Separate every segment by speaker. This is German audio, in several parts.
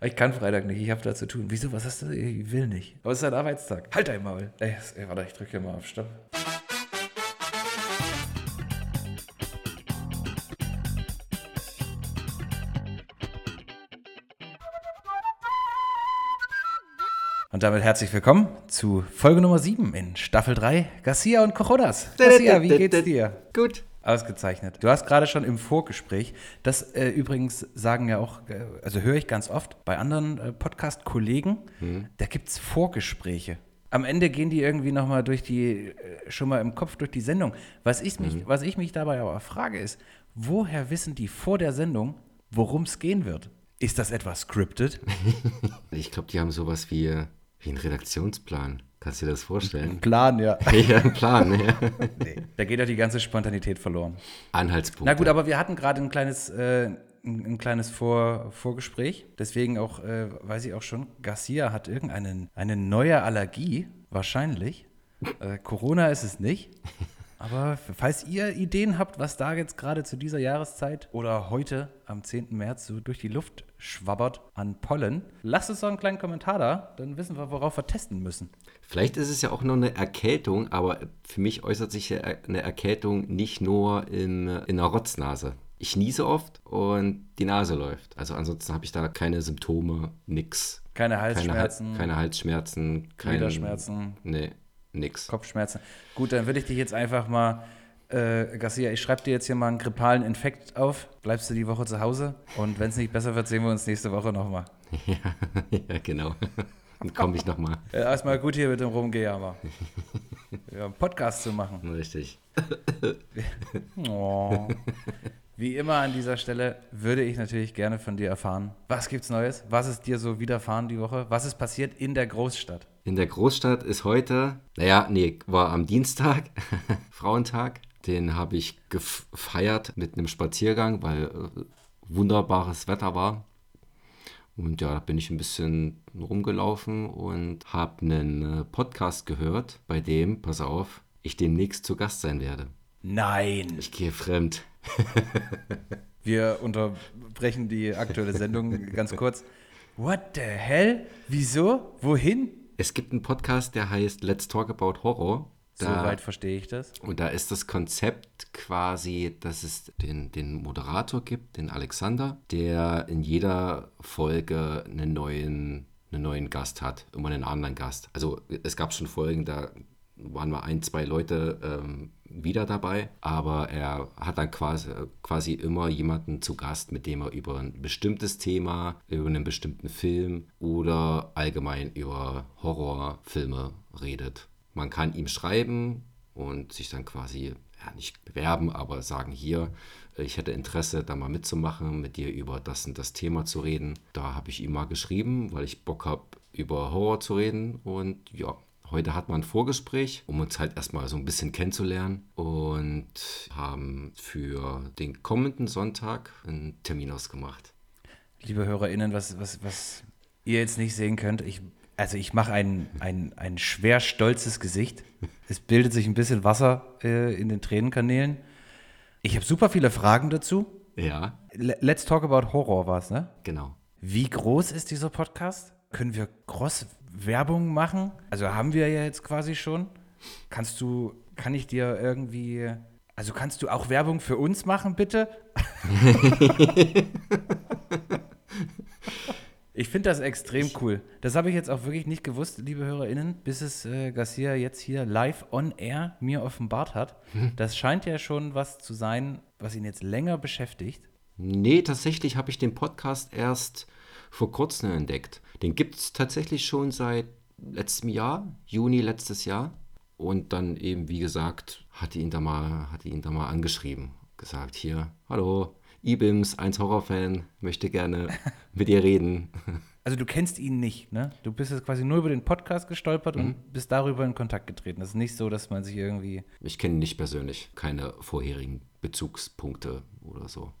Speaker 1: Ich kann Freitag nicht, ich habe da zu tun. Wieso, was hast du? Ich will nicht. Aber es ist ein Arbeitstag. Halt dein Maul. Ey, warte, ich drücke hier mal auf Stopp. Und damit herzlich willkommen zu Folge Nummer 7 in Staffel 3. Garcia und Cojodas. Garcia, wie geht's dir?
Speaker 2: Gut.
Speaker 1: Ausgezeichnet. Du hast gerade schon im Vorgespräch, das äh, übrigens sagen ja auch, äh, also höre ich ganz oft bei anderen äh, Podcast-Kollegen, da gibt es Vorgespräche. Am Ende gehen die irgendwie nochmal durch die, äh, schon mal im Kopf durch die Sendung. Was ich, mich, was ich mich dabei aber frage ist, woher wissen die vor der Sendung, worum es gehen wird? Ist das etwas scripted?
Speaker 2: Ich glaube, die haben sowas wie, wie einen Redaktionsplan. Kannst du dir das vorstellen?
Speaker 1: Plan, ja.
Speaker 2: ja, einen Plan, ja.
Speaker 1: Nee, da geht doch die ganze Spontanität verloren.
Speaker 2: Anhaltspunkt.
Speaker 1: Na gut, aber wir hatten gerade ein kleines, äh, ein, ein kleines Vor Vorgespräch. Deswegen auch, äh, weiß ich auch schon, Garcia hat irgendeine eine neue Allergie, wahrscheinlich. Äh, Corona ist es nicht. Aber falls ihr Ideen habt, was da jetzt gerade zu dieser Jahreszeit oder heute am 10. März so durch die Luft schwabbert an Pollen, lasst uns doch einen kleinen Kommentar da, dann wissen wir, worauf wir testen müssen.
Speaker 2: Vielleicht ist es ja auch nur eine Erkältung, aber für mich äußert sich eine Erkältung nicht nur in, in einer Rotznase. Ich niese oft und die Nase läuft. Also ansonsten habe ich da keine Symptome, nix.
Speaker 1: Keine
Speaker 2: Keine, Hal-
Speaker 1: Halsschmerzen,
Speaker 2: keine Halsschmerzen, keine
Speaker 1: Gliederschmerzen.
Speaker 2: Nee, nix.
Speaker 1: Kopfschmerzen. Gut, dann würde ich dich jetzt einfach mal, äh, Garcia, ich schreibe dir jetzt hier mal einen grippalen Infekt auf. Bleibst du die Woche zu Hause und wenn es nicht besser wird, sehen wir uns nächste Woche nochmal.
Speaker 2: ja, ja, genau. Dann komme ich nochmal.
Speaker 1: Erstmal gut hier mit dem Rumgejammer. Ja, einen Podcast zu machen.
Speaker 2: Richtig.
Speaker 1: Oh. Wie immer an dieser Stelle würde ich natürlich gerne von dir erfahren, was gibt's Neues? Was ist dir so widerfahren die Woche? Was ist passiert in der Großstadt?
Speaker 2: In der Großstadt ist heute, naja, nee, war am Dienstag, Frauentag. Den habe ich gefeiert mit einem Spaziergang, weil äh, wunderbares Wetter war. Und ja, da bin ich ein bisschen rumgelaufen und habe einen äh, Podcast gehört, bei dem, pass auf, ich demnächst zu Gast sein werde.
Speaker 1: Nein!
Speaker 2: Ich gehe fremd.
Speaker 1: Wir unterbrechen die aktuelle Sendung ganz kurz. What the hell? Wieso? Wohin?
Speaker 2: Es gibt einen Podcast, der heißt Let's Talk About Horror. Da-
Speaker 1: Soweit verstehe ich das.
Speaker 2: Und da ist das Konzept quasi, dass es den, den Moderator gibt, den Alexander, der in jeder Folge einen neuen, einen neuen Gast hat, immer einen anderen Gast. Also es gab schon Folgen, da waren mal ein, zwei Leute ähm, wieder dabei, aber er hat dann quasi, quasi immer jemanden zu Gast, mit dem er über ein bestimmtes Thema, über einen bestimmten Film oder allgemein über Horrorfilme redet. Man kann ihm schreiben und sich dann quasi, ja, nicht bewerben, aber sagen hier, äh, ich hätte Interesse, da mal mitzumachen, mit dir über das und das Thema zu reden. Da habe ich ihm mal geschrieben, weil ich Bock habe, über Horror zu reden. Und ja, heute hat man ein Vorgespräch, um uns halt erstmal so ein bisschen kennenzulernen und haben für den kommenden Sonntag einen Termin ausgemacht.
Speaker 1: Liebe HörerInnen, was, was, was ihr jetzt nicht sehen könnt, ich, also ich mache ein, ein, ein schwer stolzes Gesicht. Es bildet sich ein bisschen Wasser äh, in den Tränenkanälen. Ich habe super viele Fragen dazu.
Speaker 2: Ja,
Speaker 1: Le- Let's talk about Horror war es, ne?
Speaker 2: genau.
Speaker 1: Wie groß ist dieser Podcast? Können wir Cross-Werbung machen? Also haben wir ja jetzt quasi schon. Kannst du, kann ich dir irgendwie, also kannst du auch Werbung für uns machen, bitte? Ich finde das extrem cool. Das habe ich jetzt auch wirklich nicht gewusst, liebe HörerInnen, bis es äh, Garcia jetzt hier live on air mir offenbart hat. Das scheint ja schon was zu sein, was ihn jetzt länger beschäftigt.
Speaker 2: Nee, tatsächlich habe ich den Podcast erst vor kurzem entdeckt. Den gibt es tatsächlich schon seit letztem Jahr, Juni letztes Jahr. Und dann eben, wie gesagt, hatte ihn da mal, hatte ihn da mal angeschrieben. Gesagt, hier, hallo, Ibims, 1 Horrorfan, möchte gerne mit dir reden.
Speaker 1: Also du kennst ihn nicht, ne? Du bist jetzt quasi nur über den Podcast gestolpert
Speaker 2: Mhm.
Speaker 1: und bist darüber in Kontakt getreten. Das ist nicht so, dass man sich irgendwie.
Speaker 2: Ich kenne ihn nicht persönlich, keine vorherigen Bezugspunkte oder so.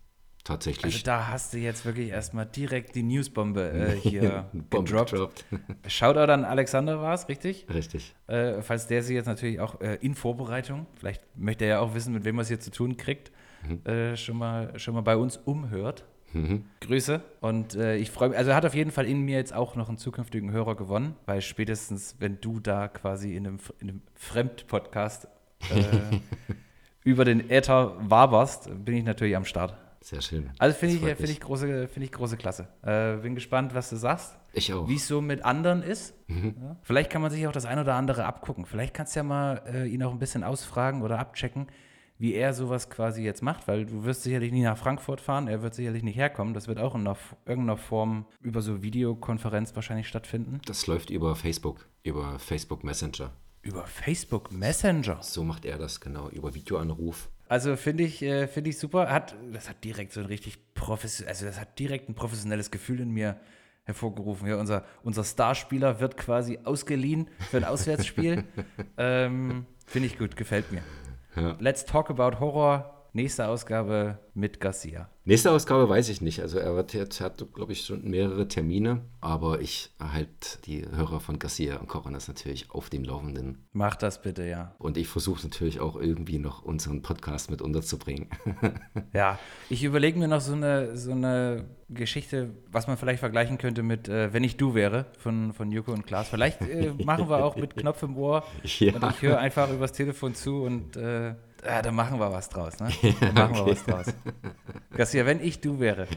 Speaker 2: Tatsächlich.
Speaker 1: Also da hast du jetzt wirklich erstmal direkt die Newsbombe äh, hier
Speaker 2: Bombe
Speaker 1: gedroppt.
Speaker 2: gedroppt.
Speaker 1: Shoutout an Alexander war es, richtig?
Speaker 2: Richtig.
Speaker 1: Äh, falls der sich jetzt natürlich auch äh, in Vorbereitung, vielleicht möchte er ja auch wissen, mit wem er es hier zu tun kriegt,
Speaker 2: Mhm.
Speaker 1: äh, schon, mal, schon mal bei uns umhört. Mhm. Grüße. Und äh, ich freue mich, also er hat auf jeden Fall in mir jetzt auch noch einen zukünftigen Hörer gewonnen, weil spätestens, wenn du da quasi in einem, in einem Fremdpodcast äh, über den Äther waberst, bin ich natürlich am Start.
Speaker 2: Sehr schön.
Speaker 1: Also finde ich, find ich, große, find ich große Klasse. Äh, bin gespannt, was du sagst.
Speaker 2: Ich auch.
Speaker 1: Wie es so mit anderen ist. Mhm. Ja. Vielleicht kann man sich auch das ein oder andere abgucken. Vielleicht kannst du ja mal äh, ihn auch ein bisschen ausfragen oder abchecken, wie er sowas quasi jetzt macht, weil du wirst sicherlich nie nach Frankfurt fahren, er wird sicherlich nicht herkommen. Das wird auch in irgendeiner Form über so Videokonferenz wahrscheinlich stattfinden.
Speaker 2: Das läuft über Facebook, über Facebook Messenger.
Speaker 1: Über Facebook Messenger?
Speaker 2: So macht er das, genau, über Videoanruf.
Speaker 1: Also finde ich, äh, find ich super. Hat, das hat direkt so ein richtig professionelles, also das hat direkt ein professionelles Gefühl in mir hervorgerufen. Ja, unser, unser Starspieler wird quasi ausgeliehen für ein Auswärtsspiel. ähm, finde ich gut, gefällt mir. Ja. Let's talk about Horror. Nächste Ausgabe mit Garcia.
Speaker 2: Nächste Ausgabe weiß ich nicht. Also er wird jetzt, hat, glaube ich, schon mehrere Termine, aber ich halte die Hörer von Garcia und Coronas natürlich auf dem Laufenden.
Speaker 1: Mach das bitte, ja.
Speaker 2: Und ich versuche natürlich auch irgendwie noch unseren Podcast mit unterzubringen.
Speaker 1: ja, ich überlege mir noch so eine, so eine Geschichte, was man vielleicht vergleichen könnte mit äh, Wenn ich du wäre von, von Joko und Klaas. Vielleicht äh, machen wir auch mit Knopf im Ohr ja. und ich höre einfach übers Telefon zu und äh, ja, da machen wir was draus, ne? Da machen okay. wir was draus. Garcia, wenn ich du wäre.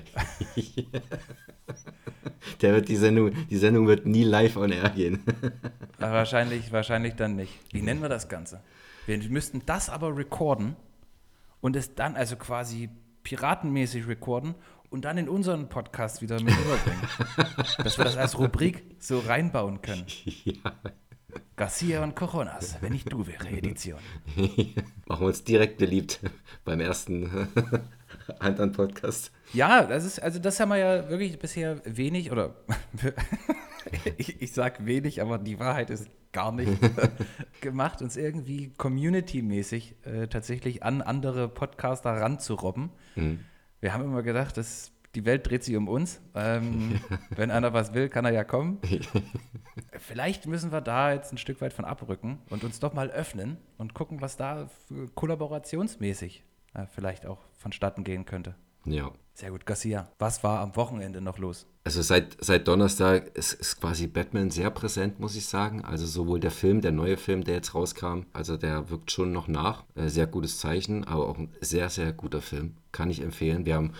Speaker 2: Der wird die Sendung, die Sendung wird nie live on air gehen.
Speaker 1: wahrscheinlich, wahrscheinlich dann nicht. Wie nennen wir das Ganze? Wir müssten das aber recorden und es dann also quasi piratenmäßig recorden und dann in unseren Podcast wieder mit rüberbringen. dass wir das als Rubrik so reinbauen können. Ja. Garcia und Coronas, wenn ich du wäre, Edition.
Speaker 2: Machen wir uns direkt beliebt beim ersten anderen Podcast.
Speaker 1: Ja, das ist, also das haben wir ja wirklich bisher wenig, oder ich, ich sag wenig, aber die Wahrheit ist gar nicht gemacht, uns irgendwie community-mäßig äh, tatsächlich an andere Podcaster ranzurobben. Mhm. Wir haben immer gedacht, das die Welt dreht sich um uns. Ähm, wenn einer was will, kann er ja kommen. Vielleicht müssen wir da jetzt ein Stück weit von abrücken und uns doch mal öffnen und gucken, was da kollaborationsmäßig äh, vielleicht auch vonstatten gehen könnte.
Speaker 2: Ja.
Speaker 1: Sehr gut, Garcia. Was war am Wochenende noch los?
Speaker 2: Also seit, seit Donnerstag ist, ist quasi Batman sehr präsent, muss ich sagen. Also sowohl der Film, der neue Film, der jetzt rauskam, also der wirkt schon noch nach. Äh, sehr gutes Zeichen, aber auch ein sehr, sehr guter Film. Kann ich empfehlen. Wir haben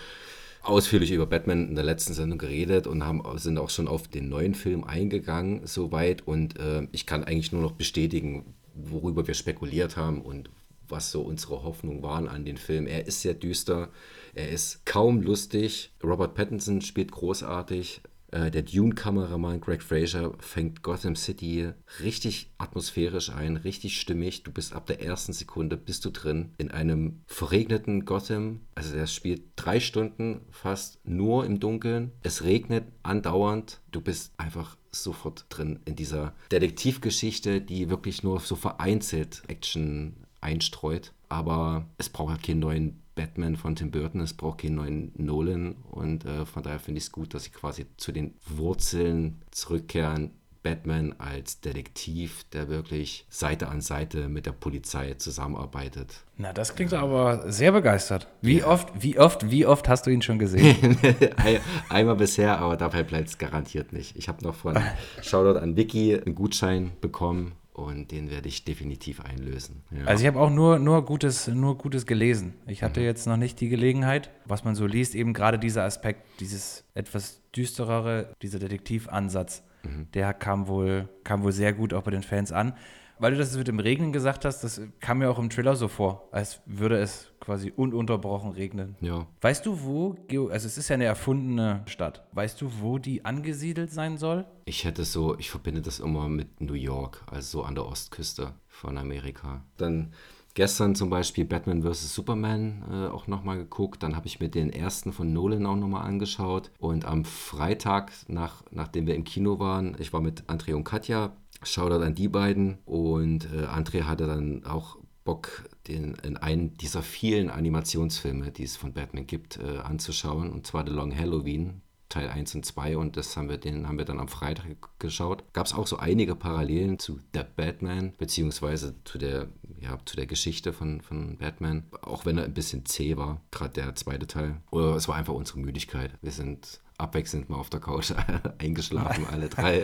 Speaker 2: ausführlich über Batman in der letzten Sendung geredet und haben, sind auch schon auf den neuen Film eingegangen soweit und äh, ich kann eigentlich nur noch bestätigen, worüber wir spekuliert haben und was so unsere Hoffnungen waren an den Film. Er ist sehr düster, er ist kaum lustig. Robert Pattinson spielt großartig. Äh, der Dune-Kameramann Greg Fraser fängt Gotham City richtig atmosphärisch ein, richtig stimmig. Du bist ab der ersten Sekunde bist du drin in einem verregneten Gotham. Also der spielt drei Stunden fast nur im Dunkeln. Es regnet andauernd. Du bist einfach sofort drin in dieser Detektivgeschichte, die wirklich nur so vereinzelt Action einstreut. Aber es braucht halt keinen neuen Batman von Tim Burton, es braucht keinen neuen Nolan und äh, von daher finde ich es gut, dass sie quasi zu den Wurzeln zurückkehren. Batman als Detektiv, der wirklich Seite an Seite mit der Polizei zusammenarbeitet.
Speaker 1: Na, das klingt aber sehr begeistert. Wie ja. oft, wie oft, wie oft hast du ihn schon gesehen?
Speaker 2: Einmal bisher, aber dabei bleibt es garantiert nicht. Ich habe noch von Shoutout an Vicky einen Gutschein bekommen und den werde ich definitiv einlösen.
Speaker 1: Ja. Also ich habe auch nur, nur, Gutes, nur Gutes gelesen. Ich hatte mhm. jetzt noch nicht die Gelegenheit, was man so liest, eben gerade dieser Aspekt, dieses etwas düsterere, dieser Detektivansatz, mhm. der kam wohl, kam wohl sehr gut auch bei den Fans an weil du das mit dem Regnen gesagt hast, das kam mir auch im Trailer so vor, als würde es quasi ununterbrochen regnen.
Speaker 2: Ja.
Speaker 1: Weißt du, wo, also es ist ja eine erfundene Stadt, weißt du, wo die angesiedelt sein soll?
Speaker 2: Ich hätte so, ich verbinde das immer mit New York, also so an der Ostküste von Amerika. Dann gestern zum Beispiel Batman vs. Superman äh, auch nochmal geguckt. Dann habe ich mir den ersten von Nolan auch nochmal angeschaut. Und am Freitag, nach, nachdem wir im Kino waren, ich war mit André und Katja Shoutout an die beiden. Und äh, André hatte dann auch Bock, den, in einen dieser vielen Animationsfilme, die es von Batman gibt, äh, anzuschauen. Und zwar The Long Halloween. Teil 1 und 2 und das haben wir, den haben wir dann am Freitag geschaut. Gab es auch so einige Parallelen zu The Batman, beziehungsweise zu der, ja, zu der Geschichte von, von Batman, auch wenn er ein bisschen zäh war, gerade der zweite Teil. Oder es war einfach unsere Müdigkeit. Wir sind abwechselnd mal auf der Couch eingeschlafen, alle drei.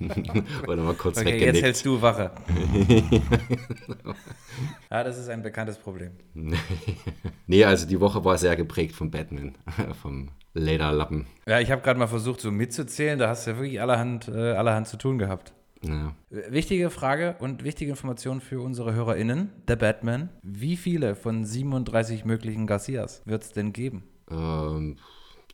Speaker 1: Oder mal kurz okay, weggenickt. Jetzt hältst du Wache. ja, das ist ein bekanntes Problem.
Speaker 2: nee, also die Woche war sehr geprägt von Batman, vom Lederlappen.
Speaker 1: Ja, ich habe gerade mal versucht, so mitzuzählen. Da hast du ja wirklich allerhand, äh, allerhand zu tun gehabt. Ja. Wichtige Frage und wichtige Information für unsere HörerInnen. Der Batman. Wie viele von 37 möglichen Garcias wird es denn geben?
Speaker 2: Ähm,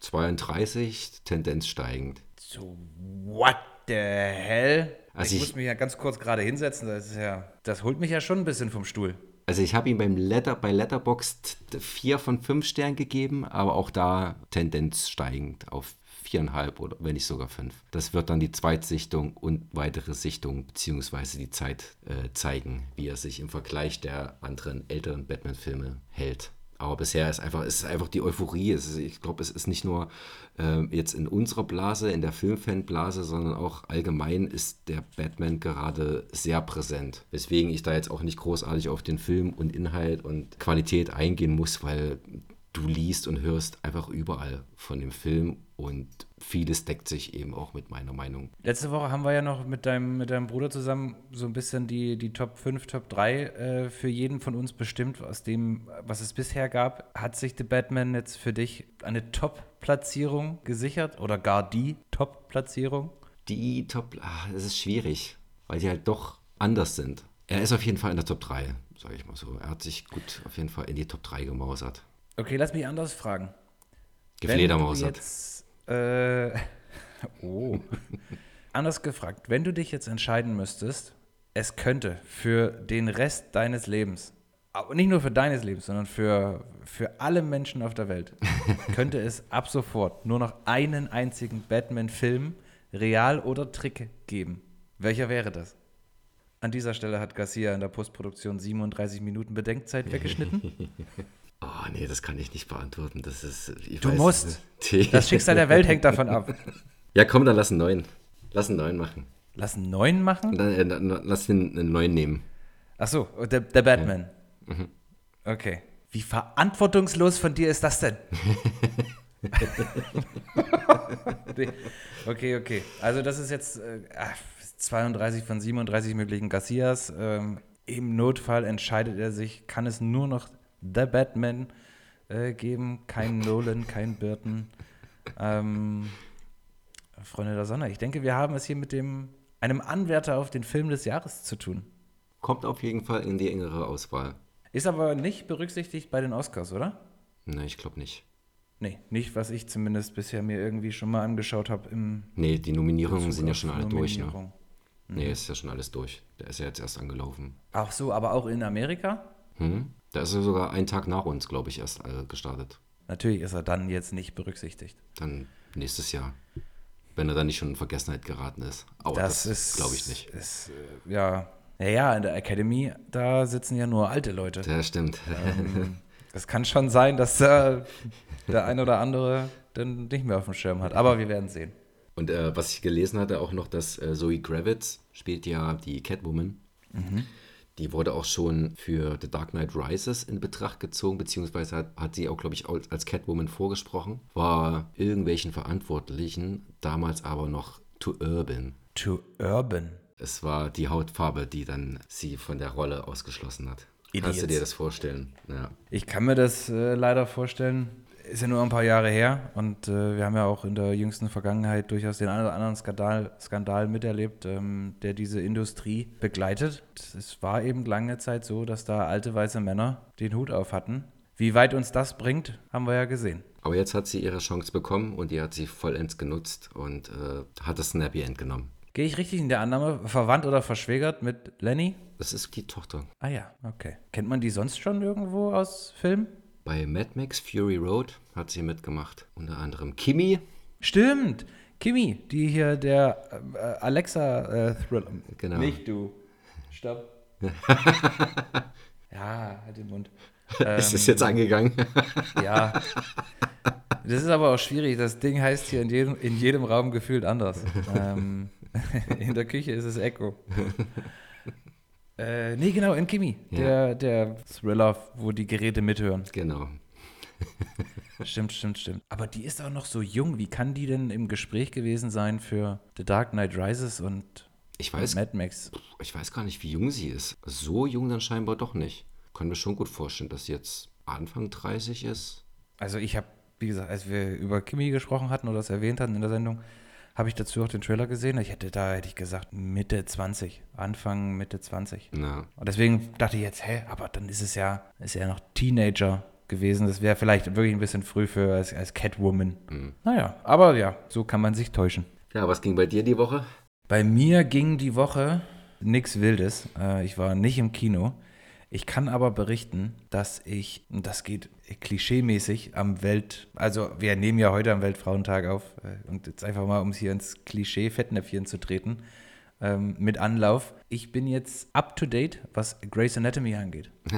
Speaker 2: 32, Tendenz steigend.
Speaker 1: So, what the hell? Also ich, ich muss mich ja ganz kurz gerade hinsetzen. Das, ist ja, das holt mich ja schon ein bisschen vom Stuhl.
Speaker 2: Also ich habe ihm beim Letter, bei Letterboxd 4 von 5 Sternen gegeben, aber auch da Tendenz steigend auf viereinhalb oder wenn nicht sogar fünf. Das wird dann die Zweitsichtung und weitere Sichtung beziehungsweise die Zeit äh, zeigen, wie er sich im Vergleich der anderen älteren Batman-Filme hält. Aber bisher ist einfach, es ist einfach die Euphorie. Ist, ich glaube, es ist nicht nur äh, jetzt in unserer Blase, in der Filmfanblase, sondern auch allgemein ist der Batman gerade sehr präsent. Weswegen ich da jetzt auch nicht großartig auf den Film und Inhalt und Qualität eingehen muss, weil du liest und hörst einfach überall von dem Film und vieles deckt sich eben auch mit meiner Meinung.
Speaker 1: Letzte Woche haben wir ja noch mit deinem, mit deinem Bruder zusammen so ein bisschen die, die Top 5, Top 3 äh, für jeden von uns bestimmt, aus dem, was es bisher gab. Hat sich The Batman jetzt für dich eine Top-Platzierung gesichert oder gar die Top-Platzierung?
Speaker 2: Die Top, ach, das ist schwierig, weil die halt doch anders sind. Er ist auf jeden Fall in der Top 3, sage ich mal so. Er hat sich gut auf jeden Fall in die Top 3 gemausert.
Speaker 1: Okay, lass mich anders fragen.
Speaker 2: Gefledermausert.
Speaker 1: Äh, oh. anders gefragt, wenn du dich jetzt entscheiden müsstest, es könnte für den Rest deines Lebens, aber nicht nur für deines Lebens, sondern für, für alle Menschen auf der Welt, könnte es ab sofort nur noch einen einzigen Batman-Film, real oder Trick, geben. Welcher wäre das? An dieser Stelle hat Garcia in der Postproduktion 37 Minuten Bedenkzeit weggeschnitten.
Speaker 2: Oh, nee, das kann ich nicht beantworten. Das ist,
Speaker 1: du weiß, musst. Das Schicksal der Welt hängt davon ab.
Speaker 2: Ja, komm, dann lass einen neuen. Lass einen neuen machen.
Speaker 1: Lass einen neuen machen?
Speaker 2: Dann, äh, lass den einen neuen nehmen.
Speaker 1: Ach so, der, der Batman. Ja. Mhm. Okay. Wie verantwortungslos von dir ist das denn? okay, okay. Also das ist jetzt äh, 32 von 37 möglichen Garcias. Ähm, Im Notfall entscheidet er sich, kann es nur noch The Batman äh, geben. Kein Nolan, kein Burton. Ähm, Freunde der Sonne, ich denke, wir haben es hier mit dem, einem Anwärter auf den Film des Jahres zu tun.
Speaker 2: Kommt auf jeden Fall in die engere Auswahl.
Speaker 1: Ist aber nicht berücksichtigt bei den Oscars, oder?
Speaker 2: Nein, ich glaube nicht.
Speaker 1: Nee, nicht, was ich zumindest bisher mir irgendwie schon mal angeschaut habe im.
Speaker 2: Nee, die Nominierungen sind ja schon alle durch, ne? Mhm. Nee, ist ja schon alles durch. Der ist ja jetzt erst angelaufen.
Speaker 1: Ach so, aber auch in Amerika?
Speaker 2: Hm? Da ist er sogar einen Tag nach uns, glaube ich, erst äh, gestartet.
Speaker 1: Natürlich ist er dann jetzt nicht berücksichtigt.
Speaker 2: Dann nächstes Jahr. Wenn er dann nicht schon in Vergessenheit geraten ist.
Speaker 1: Aber das, das glaube ich nicht. Ist, äh, ja. Naja, in der Academy, da sitzen ja nur alte Leute.
Speaker 2: Ja, stimmt. Ähm,
Speaker 1: es kann schon sein, dass da der ein oder andere dann nicht mehr auf dem Schirm hat. Aber wir werden sehen.
Speaker 2: Und äh, was ich gelesen hatte, auch noch, dass äh, Zoe Kravitz spielt ja die Catwoman. Mhm. Die wurde auch schon für The Dark Knight Rises in Betracht gezogen, beziehungsweise hat, hat sie auch, glaube ich, als Catwoman vorgesprochen. War irgendwelchen Verantwortlichen, damals aber noch Too Urban.
Speaker 1: Too Urban?
Speaker 2: Es war die Hautfarbe, die dann sie von der Rolle ausgeschlossen hat. Idiots. Kannst du dir das vorstellen? Ja.
Speaker 1: Ich kann mir das äh, leider vorstellen ist ja nur ein paar Jahre her und äh, wir haben ja auch in der jüngsten Vergangenheit durchaus den einen oder anderen Skandal, Skandal miterlebt, ähm, der diese Industrie begleitet. Es war eben lange Zeit so, dass da alte weiße Männer den Hut auf hatten. Wie weit uns das bringt, haben wir ja gesehen.
Speaker 2: Aber jetzt hat sie ihre Chance bekommen und die hat sie vollends genutzt und äh, hat das Snappy End genommen.
Speaker 1: Gehe ich richtig in der Annahme, verwandt oder verschwägert mit Lenny?
Speaker 2: Das ist die Tochter.
Speaker 1: Ah ja, okay. Kennt man die sonst schon irgendwo aus Filmen?
Speaker 2: Bei Mad Max Fury Road hat sie mitgemacht. Unter anderem Kimi.
Speaker 1: Stimmt. Kimi, die hier der äh, Alexa-Thriller. Äh,
Speaker 2: genau.
Speaker 1: Nicht du. Stopp. ja, halt den Mund.
Speaker 2: Ähm, ist es jetzt angegangen?
Speaker 1: ja. Das ist aber auch schwierig. Das Ding heißt hier in jedem, in jedem Raum gefühlt anders. ähm, in der Küche ist es Echo. Äh, nee, genau, in Kimi.
Speaker 2: Ja.
Speaker 1: Der, der Thriller, wo die Geräte mithören.
Speaker 2: Genau.
Speaker 1: Stimmt, stimmt, stimmt. Aber die ist auch noch so jung. Wie kann die denn im Gespräch gewesen sein für The Dark Knight Rises und,
Speaker 2: Ich weiß,
Speaker 1: Mad Max?
Speaker 2: ich weiß gar nicht, wie jung sie ist. So jung dann scheinbar doch nicht. Kann mir schon gut vorstellen, dass sie jetzt Anfang 30 ist.
Speaker 1: Also ich habe, wie gesagt, als wir über Kimi gesprochen hatten oder das erwähnt hatten in der Sendung, habe ich dazu auch den Trailer gesehen. Ich hätte da, hätte ich gesagt, Mitte 20. Anfang, Mitte 20.
Speaker 2: Na,
Speaker 1: Und deswegen dachte ich jetzt, hä, aber dann ist es ja, ist ja noch Teenager gewesen. Das wäre vielleicht wirklich ein bisschen früh für als, als Catwoman. Naja, aber ja, so kann man sich täuschen.
Speaker 2: ja, was ging bei dir die Woche?
Speaker 1: Bei mir ging die Woche nichts Wildes. Äh, ich war nicht im Kino. Ich kann aber berichten, dass ich, und das geht klischeemäßig am Welt, also wir nehmen ja heute am Weltfrauentag auf äh, und jetzt einfach mal, um es hier ins Klischee-Fettnäpfchen zu treten, ähm, mit Anlauf. Ich bin jetzt up to date, was Grey's Anatomy angeht.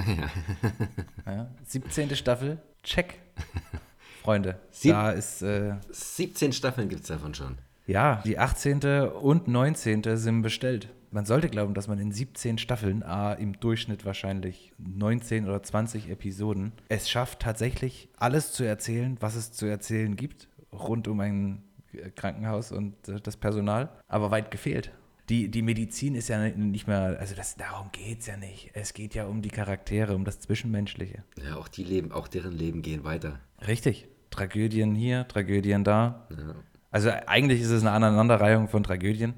Speaker 1: ja, 17. Staffel, check. Freunde,
Speaker 2: Sieb-
Speaker 1: da ist, äh,
Speaker 2: 17 Staffeln gibt es davon schon.
Speaker 1: ja, die 18. und 19. sind bestellt. Man sollte glauben, dass man in 17 Staffeln, a, im Durchschnitt wahrscheinlich 19 oder 20 Episoden, es schafft tatsächlich alles zu erzählen, was es zu erzählen gibt, rund um ein äh, Krankenhaus und äh, das Personal, aber weit gefehlt. Die, die Medizin ist ja nicht mehr, also das, darum geht es ja nicht. Es geht ja um die Charaktere, um das Zwischenmenschliche.
Speaker 2: Ja, auch die leben, auch deren Leben gehen weiter.
Speaker 1: Richtig. Tragödien hier, Tragödien da.
Speaker 2: Ja.
Speaker 1: Also eigentlich ist es eine Aneinanderreihung von Tragödien.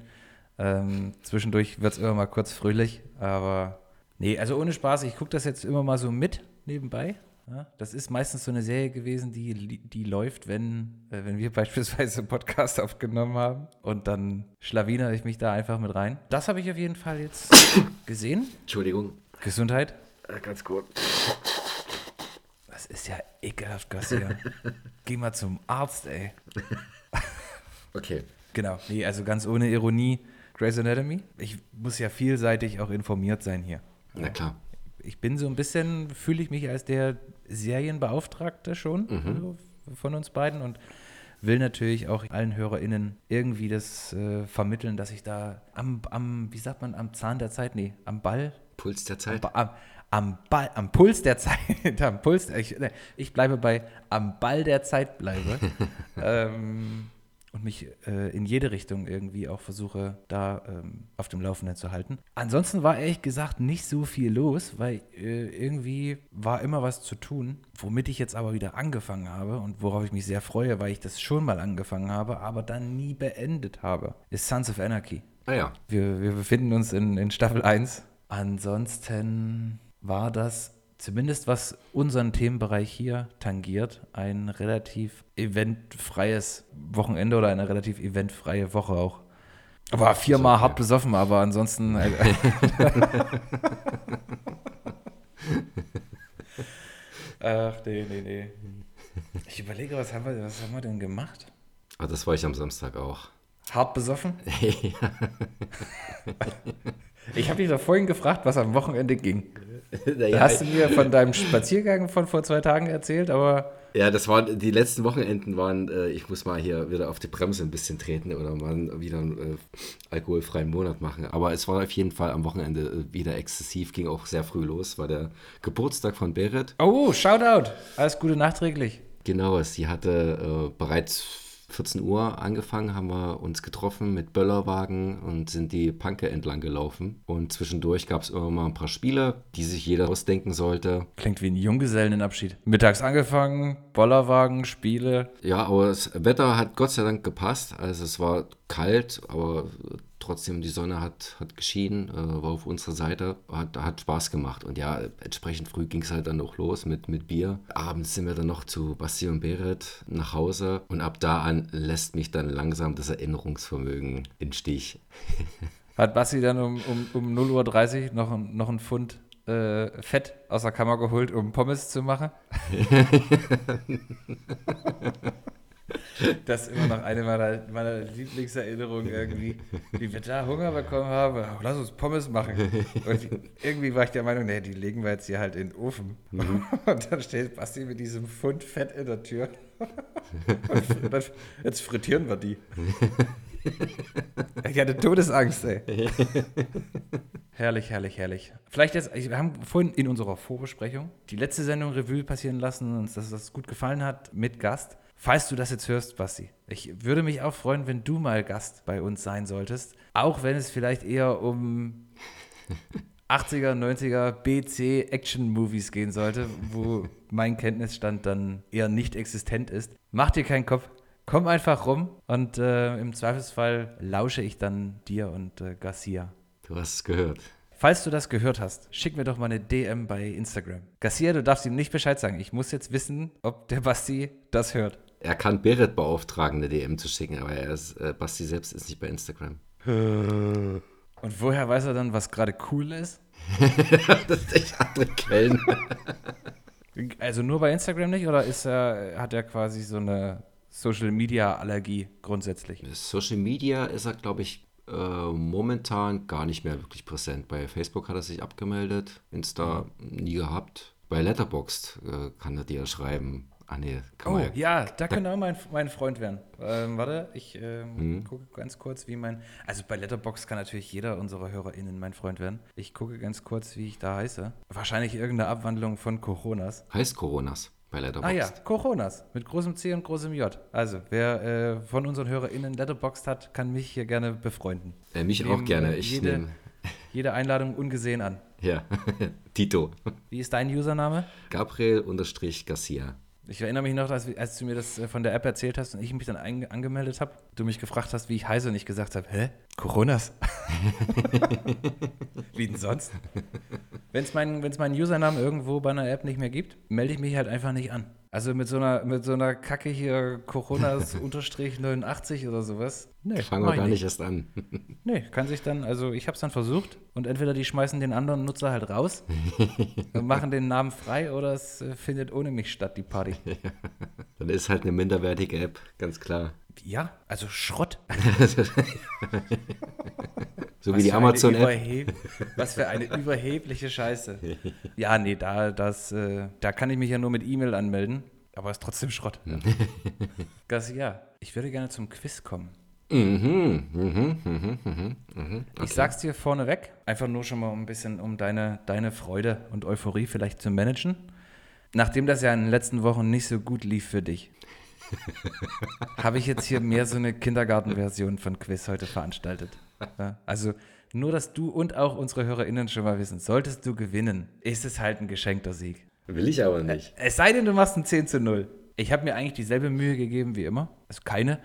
Speaker 1: Ähm, zwischendurch wird es immer mal kurz fröhlich, aber nee, also ohne Spaß, ich gucke das jetzt immer mal so mit nebenbei. Ja, das ist meistens so eine Serie gewesen, die, die läuft, wenn, äh, wenn wir beispielsweise einen Podcast aufgenommen haben und dann schlawinere ich mich da einfach mit rein. Das habe ich auf jeden Fall jetzt gesehen.
Speaker 2: Entschuldigung.
Speaker 1: Gesundheit.
Speaker 2: Äh, ganz gut.
Speaker 1: Das ist ja ekelhaft, Garcia. Geh mal zum Arzt, ey.
Speaker 2: Okay.
Speaker 1: Genau, nee, also ganz ohne Ironie. Grey's Anatomy. Ich muss ja vielseitig auch informiert sein hier.
Speaker 2: Na klar.
Speaker 1: Ich bin so ein bisschen, fühle ich mich als der Serienbeauftragte schon also von uns beiden und will natürlich auch allen HörerInnen irgendwie das äh, vermitteln, dass ich da am, am, wie sagt man, am Zahn der Zeit, nee, am Ball,
Speaker 2: Puls der Zeit.
Speaker 1: Ba- am, am, Ball, am Puls der Zeit, am Puls, ich, ne, ich bleibe bei am Ball der Zeit bleibe ähm, und mich äh, in jede Richtung irgendwie auch versuche, da ähm, auf dem Laufenden zu halten. Ansonsten war ehrlich gesagt nicht so viel los, weil äh, irgendwie war immer was zu tun, womit ich jetzt aber wieder angefangen habe und worauf ich mich sehr freue, weil ich das schon mal angefangen habe, aber dann nie beendet habe, ist Sons of Anarchy.
Speaker 2: Ah ja.
Speaker 1: Wir, wir befinden uns in, in Staffel 1. Ansonsten war das, zumindest was unseren Themenbereich hier tangiert, ein relativ eventfreies Wochenende oder eine relativ eventfreie Woche auch. War viermal
Speaker 2: okay.
Speaker 1: hart besoffen, aber ansonsten. äh, Ach, nee, nee, nee. Ich überlege, was haben wir, was haben wir denn gemacht?
Speaker 2: Ah, das war ich am Samstag auch.
Speaker 1: Hart besoffen? Ich habe dich doch vorhin gefragt, was am Wochenende ging.
Speaker 2: Naja,
Speaker 1: hast du mir von deinem Spaziergang von vor zwei Tagen erzählt, aber
Speaker 2: ja, das waren die letzten Wochenenden waren, äh, ich muss mal hier wieder auf die Bremse ein bisschen treten oder mal wieder einen äh, alkoholfreien Monat machen. Aber es war auf jeden Fall am Wochenende äh, wieder exzessiv, ging auch sehr früh los, war der Geburtstag von Berit.
Speaker 1: oh, Shoutout. Alles Gute nachträglich.
Speaker 2: Genau, sie hatte äh, bereits 14 Uhr angefangen, haben wir uns getroffen mit Böllerwagen und sind die Panke entlang gelaufen. Und zwischendurch gab es immer mal ein paar Spiele, die sich jeder ausdenken sollte.
Speaker 1: Klingt wie ein Junggesellenabschied. Mittags angefangen, Bollerwagen, Spiele.
Speaker 2: Ja, aber das Wetter hat Gott sei Dank gepasst. Also es war kalt, aber trotzdem die Sonne hat, hat geschienen, äh, war auf unserer Seite, hat, hat Spaß gemacht. Und ja, entsprechend früh ging es halt dann auch los mit, mit Bier. Abends sind wir dann noch zu Basti und Berit nach Hause und ab da an lässt mich dann langsam das Erinnerungsvermögen in Stich.
Speaker 1: Hat Basti dann um, um, um 0.30 Uhr noch, ein- noch einen Pfund äh, Fett aus der Kammer geholt, um Pommes zu machen? Das ist immer noch eine meiner, meiner Lieblingserinnerungen irgendwie, wie wir da Hunger bekommen haben. Oh, lass uns Pommes machen. Und irgendwie war ich der Meinung, nee, die legen wir jetzt hier halt in den Ofen. Und dann steht Basti mit diesem Pfund Fett in der Tür Jetzt frittieren wir die. Ich hatte Todesangst, ey. herrlich, herrlich, herrlich. Vielleicht jetzt, wir haben vorhin in unserer Vorbesprechung die letzte Sendung Revue passieren lassen und uns, dass das gut gefallen hat mit Gast. Falls du das jetzt hörst, Basti, ich würde mich auch freuen, wenn du mal Gast bei uns sein solltest. Auch wenn es vielleicht eher um 80er, 90er BC Action Movies gehen sollte, wo mein Kenntnisstand dann eher nicht existent ist. Mach dir keinen Kopf. Komm einfach rum und äh, im Zweifelsfall lausche ich dann dir und äh, Garcia.
Speaker 2: Du hast es gehört.
Speaker 1: Falls du das gehört hast, schick mir doch mal eine DM bei Instagram. Garcia, du darfst ihm nicht Bescheid sagen. Ich muss jetzt wissen, ob der Basti das hört.
Speaker 2: Er kann Berit beauftragen, eine DM zu schicken, aber er ist, äh, Basti selbst ist nicht bei Instagram.
Speaker 1: Und woher weiß er dann, was gerade cool ist?
Speaker 2: das ist echt andere Quellen.
Speaker 1: Also nur bei Instagram nicht oder ist er, hat er quasi so eine Social Media Allergie grundsätzlich?
Speaker 2: Social Media ist er, glaube ich, äh, momentan gar nicht mehr wirklich präsent. Bei Facebook hat er sich abgemeldet, Insta nie gehabt. Bei Letterboxd äh, kann er dir schreiben, Ah nee, kann
Speaker 1: oh,
Speaker 2: man
Speaker 1: ja, da könnte auch mein, mein Freund werden. Ähm, warte, ich ähm, mhm. gucke ganz kurz, wie mein. Also bei Letterbox kann natürlich jeder unserer HörerInnen mein Freund werden. Ich gucke ganz kurz, wie ich da heiße. Wahrscheinlich irgendeine Abwandlung von Coronas.
Speaker 2: Heißt Coronas bei Letterboxd.
Speaker 1: Ah ja, Coronas mit großem C und großem J. Also, wer äh, von unseren HörerInnen Letterboxd hat, kann mich hier gerne befreunden.
Speaker 2: Äh, mich Nehmen, auch gerne. Ich
Speaker 1: jede, nehme. Jede Einladung ungesehen an.
Speaker 2: Ja, Tito.
Speaker 1: Wie ist dein Username?
Speaker 2: Gabriel-Garcia.
Speaker 1: Ich erinnere mich noch, als, als, du mir das äh, von der App erzählt hast und ich mich dann angemeldet habe, du mich gefragt hast, wie ich heiße und ich gesagt habe, hä? Coronas? wie denn sonst? Wenn es meinen mein Username irgendwo bei einer App nicht mehr gibt, melde ich mich halt einfach nicht an. Also mit so einer, mit so einer Kacke hier Coronas-89 oder sowas.
Speaker 2: Nee, fangen wir gar nicht. erst an.
Speaker 1: nee, kann sich dann, also ich habe es dann versucht und entweder die schmeißen den anderen Nutzer halt raus und machen den Namen frei oder es äh, findet ohne mich statt, die Party.
Speaker 2: dann ist halt eine minderwertige App, ganz klar.
Speaker 1: Ja, also Schrott.
Speaker 2: So was wie die Amazon-App.
Speaker 1: Was für eine überhebliche Scheiße. Ja, nee, da, das, äh, da kann ich mich ja nur mit E-Mail anmelden, aber ist trotzdem Schrott. Ja. Garcia, ich würde gerne zum Quiz kommen.
Speaker 2: Mhm, mhm, mhm, mhm, mhm.
Speaker 1: Okay. Ich sag's dir vorneweg, einfach nur schon mal ein bisschen, um deine, deine Freude und Euphorie vielleicht zu managen. Nachdem das ja in den letzten Wochen nicht so gut lief für dich, habe ich jetzt hier mehr so eine Kindergartenversion von Quiz heute veranstaltet. Ja, also nur, dass du und auch unsere HörerInnen schon mal wissen, solltest du gewinnen, ist es halt ein geschenkter Sieg.
Speaker 2: Will ich aber nicht.
Speaker 1: Es sei denn, du machst ein 10 zu 0. Ich habe mir eigentlich dieselbe Mühe gegeben wie immer. Also keine.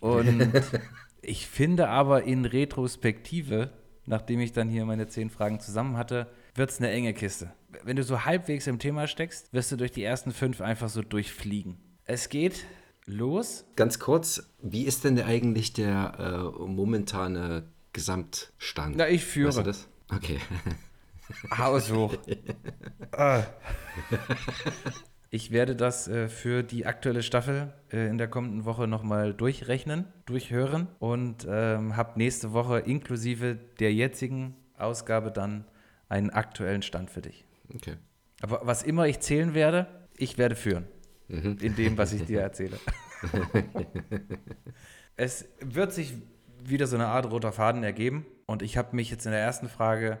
Speaker 1: Und ich finde aber in Retrospektive, nachdem ich dann hier meine 10 Fragen zusammen hatte, wird es eine enge Kiste. Wenn du so halbwegs im Thema steckst, wirst du durch die ersten fünf einfach so durchfliegen. Es geht los.
Speaker 2: Ganz kurz, wie ist denn eigentlich der äh, momentane Gesamtstand?
Speaker 1: Na, ich führe.
Speaker 2: Weißt du das? Okay.
Speaker 1: Haushoch. ah. Ich werde das äh, für die aktuelle Staffel äh, in der kommenden Woche nochmal durchrechnen, durchhören und ähm, habe nächste Woche inklusive der jetzigen Ausgabe dann einen aktuellen Stand für dich.
Speaker 2: Okay.
Speaker 1: Aber was immer ich zählen werde, ich werde führen mhm. in dem, was ich dir erzähle. es wird sich wieder so eine Art roter Faden ergeben und ich habe mich jetzt in der ersten Frage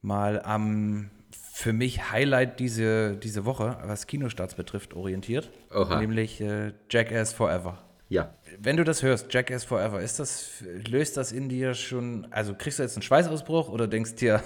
Speaker 1: mal am für mich Highlight diese, diese Woche, was Kinostarts betrifft, orientiert. Oha. Nämlich äh, Jackass Forever.
Speaker 2: Ja.
Speaker 1: Wenn du das hörst, Jackass Forever, ist das, löst das in dir schon, also kriegst du jetzt einen Schweißausbruch oder denkst dir,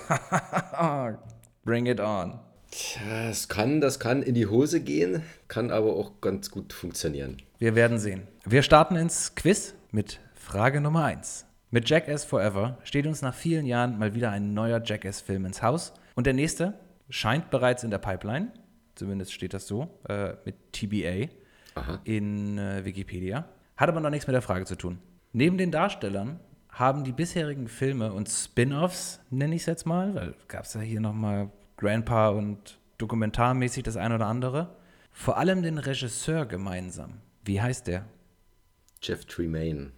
Speaker 1: bring it on?
Speaker 2: Tja, es kann, das kann in die Hose gehen, kann aber auch ganz gut funktionieren.
Speaker 1: Wir werden sehen. Wir starten ins Quiz mit Frage Nummer 1. Mit Jackass Forever steht uns nach vielen Jahren mal wieder ein neuer Jackass-Film ins Haus. Und der nächste scheint bereits in der Pipeline, zumindest steht das so, äh, mit TBA Aha. in äh, Wikipedia. Hat aber noch nichts mit der Frage zu tun. Neben den Darstellern haben die bisherigen Filme und Spin-offs, nenne ich es jetzt mal, weil gab es ja hier nochmal Grandpa und dokumentarmäßig das eine oder andere. Vor allem den Regisseur gemeinsam. Wie heißt der?
Speaker 2: Jeff Tremaine.